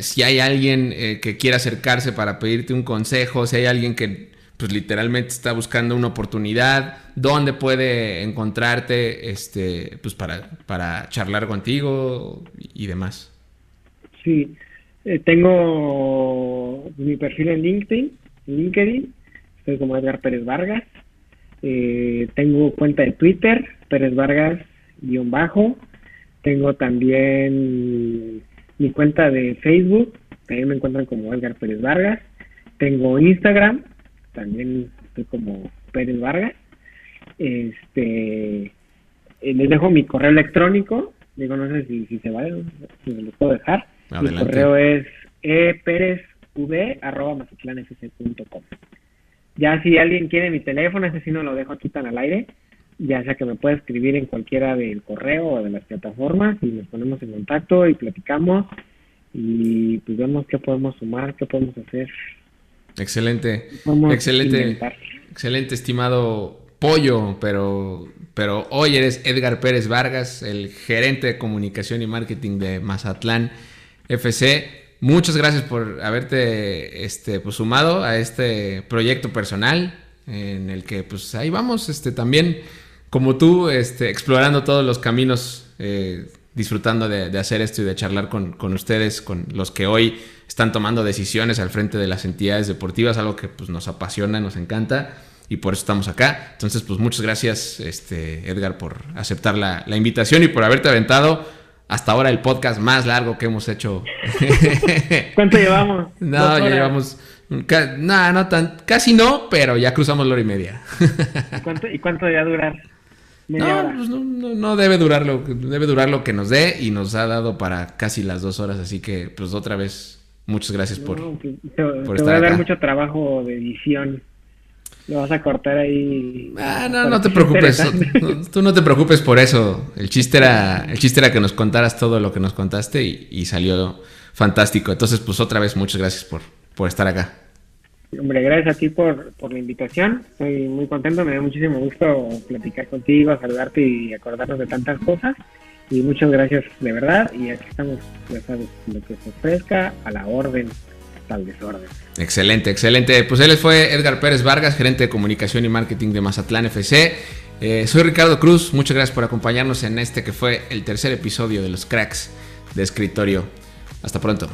Si hay alguien eh, que quiera acercarse para pedirte un consejo, si hay alguien que pues literalmente está buscando una oportunidad, dónde puede encontrarte este, pues para, para charlar contigo y demás. Sí, eh, tengo mi perfil en LinkedIn, LinkedIn, estoy como Edgar Pérez Vargas, eh, tengo cuenta de Twitter, Pérez Vargas guion bajo, tengo también mi cuenta de Facebook, también me encuentran como Edgar Pérez Vargas, tengo Instagram, también estoy como Pérez Vargas. Este, eh, les dejo mi correo electrónico, digo, no sé si, si se va, si me lo puedo dejar. Mi correo es eperezv.com. Ya si alguien quiere mi teléfono, ese sí no lo dejo aquí tan al aire, ya sea que me pueda escribir en cualquiera del correo o de las plataformas y nos ponemos en contacto y platicamos y pues vemos qué podemos sumar, qué podemos hacer Excelente, excelente, excelente, estimado Pollo, pero, pero hoy eres Edgar Pérez Vargas, el gerente de comunicación y marketing de Mazatlán FC. Muchas gracias por haberte este, pues, sumado a este proyecto personal en el que pues ahí vamos este, también como tú este, explorando todos los caminos, eh, disfrutando de, hacer esto y de charlar con, con ustedes, con los que hoy están tomando decisiones al frente de las entidades deportivas, algo que pues, nos apasiona, nos encanta. y por eso estamos acá. Entonces, pues muchas gracias, este, Edgar, por aceptar la, la invitación y por haberte aventado hasta ahora el podcast más largo que hemos hecho. <laughs> ¿Cuánto llevamos? <laughs> No, ya llevamos. No, no tan, casi no, pero ya cruzamos la hora y media. ¿Y cuánto, y cuánto durar? No, pues no, no, no, debe durar lo debe durar lo que nos dé y nos ha dado para casi las dos horas, así que pues otra vez muchas gracias por, te, te voy a dar mucho trabajo de edición. Lo vas a cortar ahí. Ah, no, no te preocupes. Tú no te preocupes por eso. El chiste era, el chiste era que nos contaras todo lo que nos contaste y, salió fantástico. Entonces, pues otra vez, muchas gracias por, por estar acá. Hombre, gracias a ti por, por la invitación. Estoy muy contento, me da muchísimo gusto platicar contigo, saludarte y acordarnos de tantas cosas. Y muchas gracias de verdad. Y aquí estamos, ya sabes, lo que se ofrezca a la orden al desorden. Excelente, excelente. Pues él fue Edgar Pérez Vargas, gerente de comunicación y marketing de Mazatlán FC. Eh, soy Ricardo Cruz, muchas gracias por acompañarnos en este que fue el tercer episodio de los cracks de escritorio. Hasta pronto.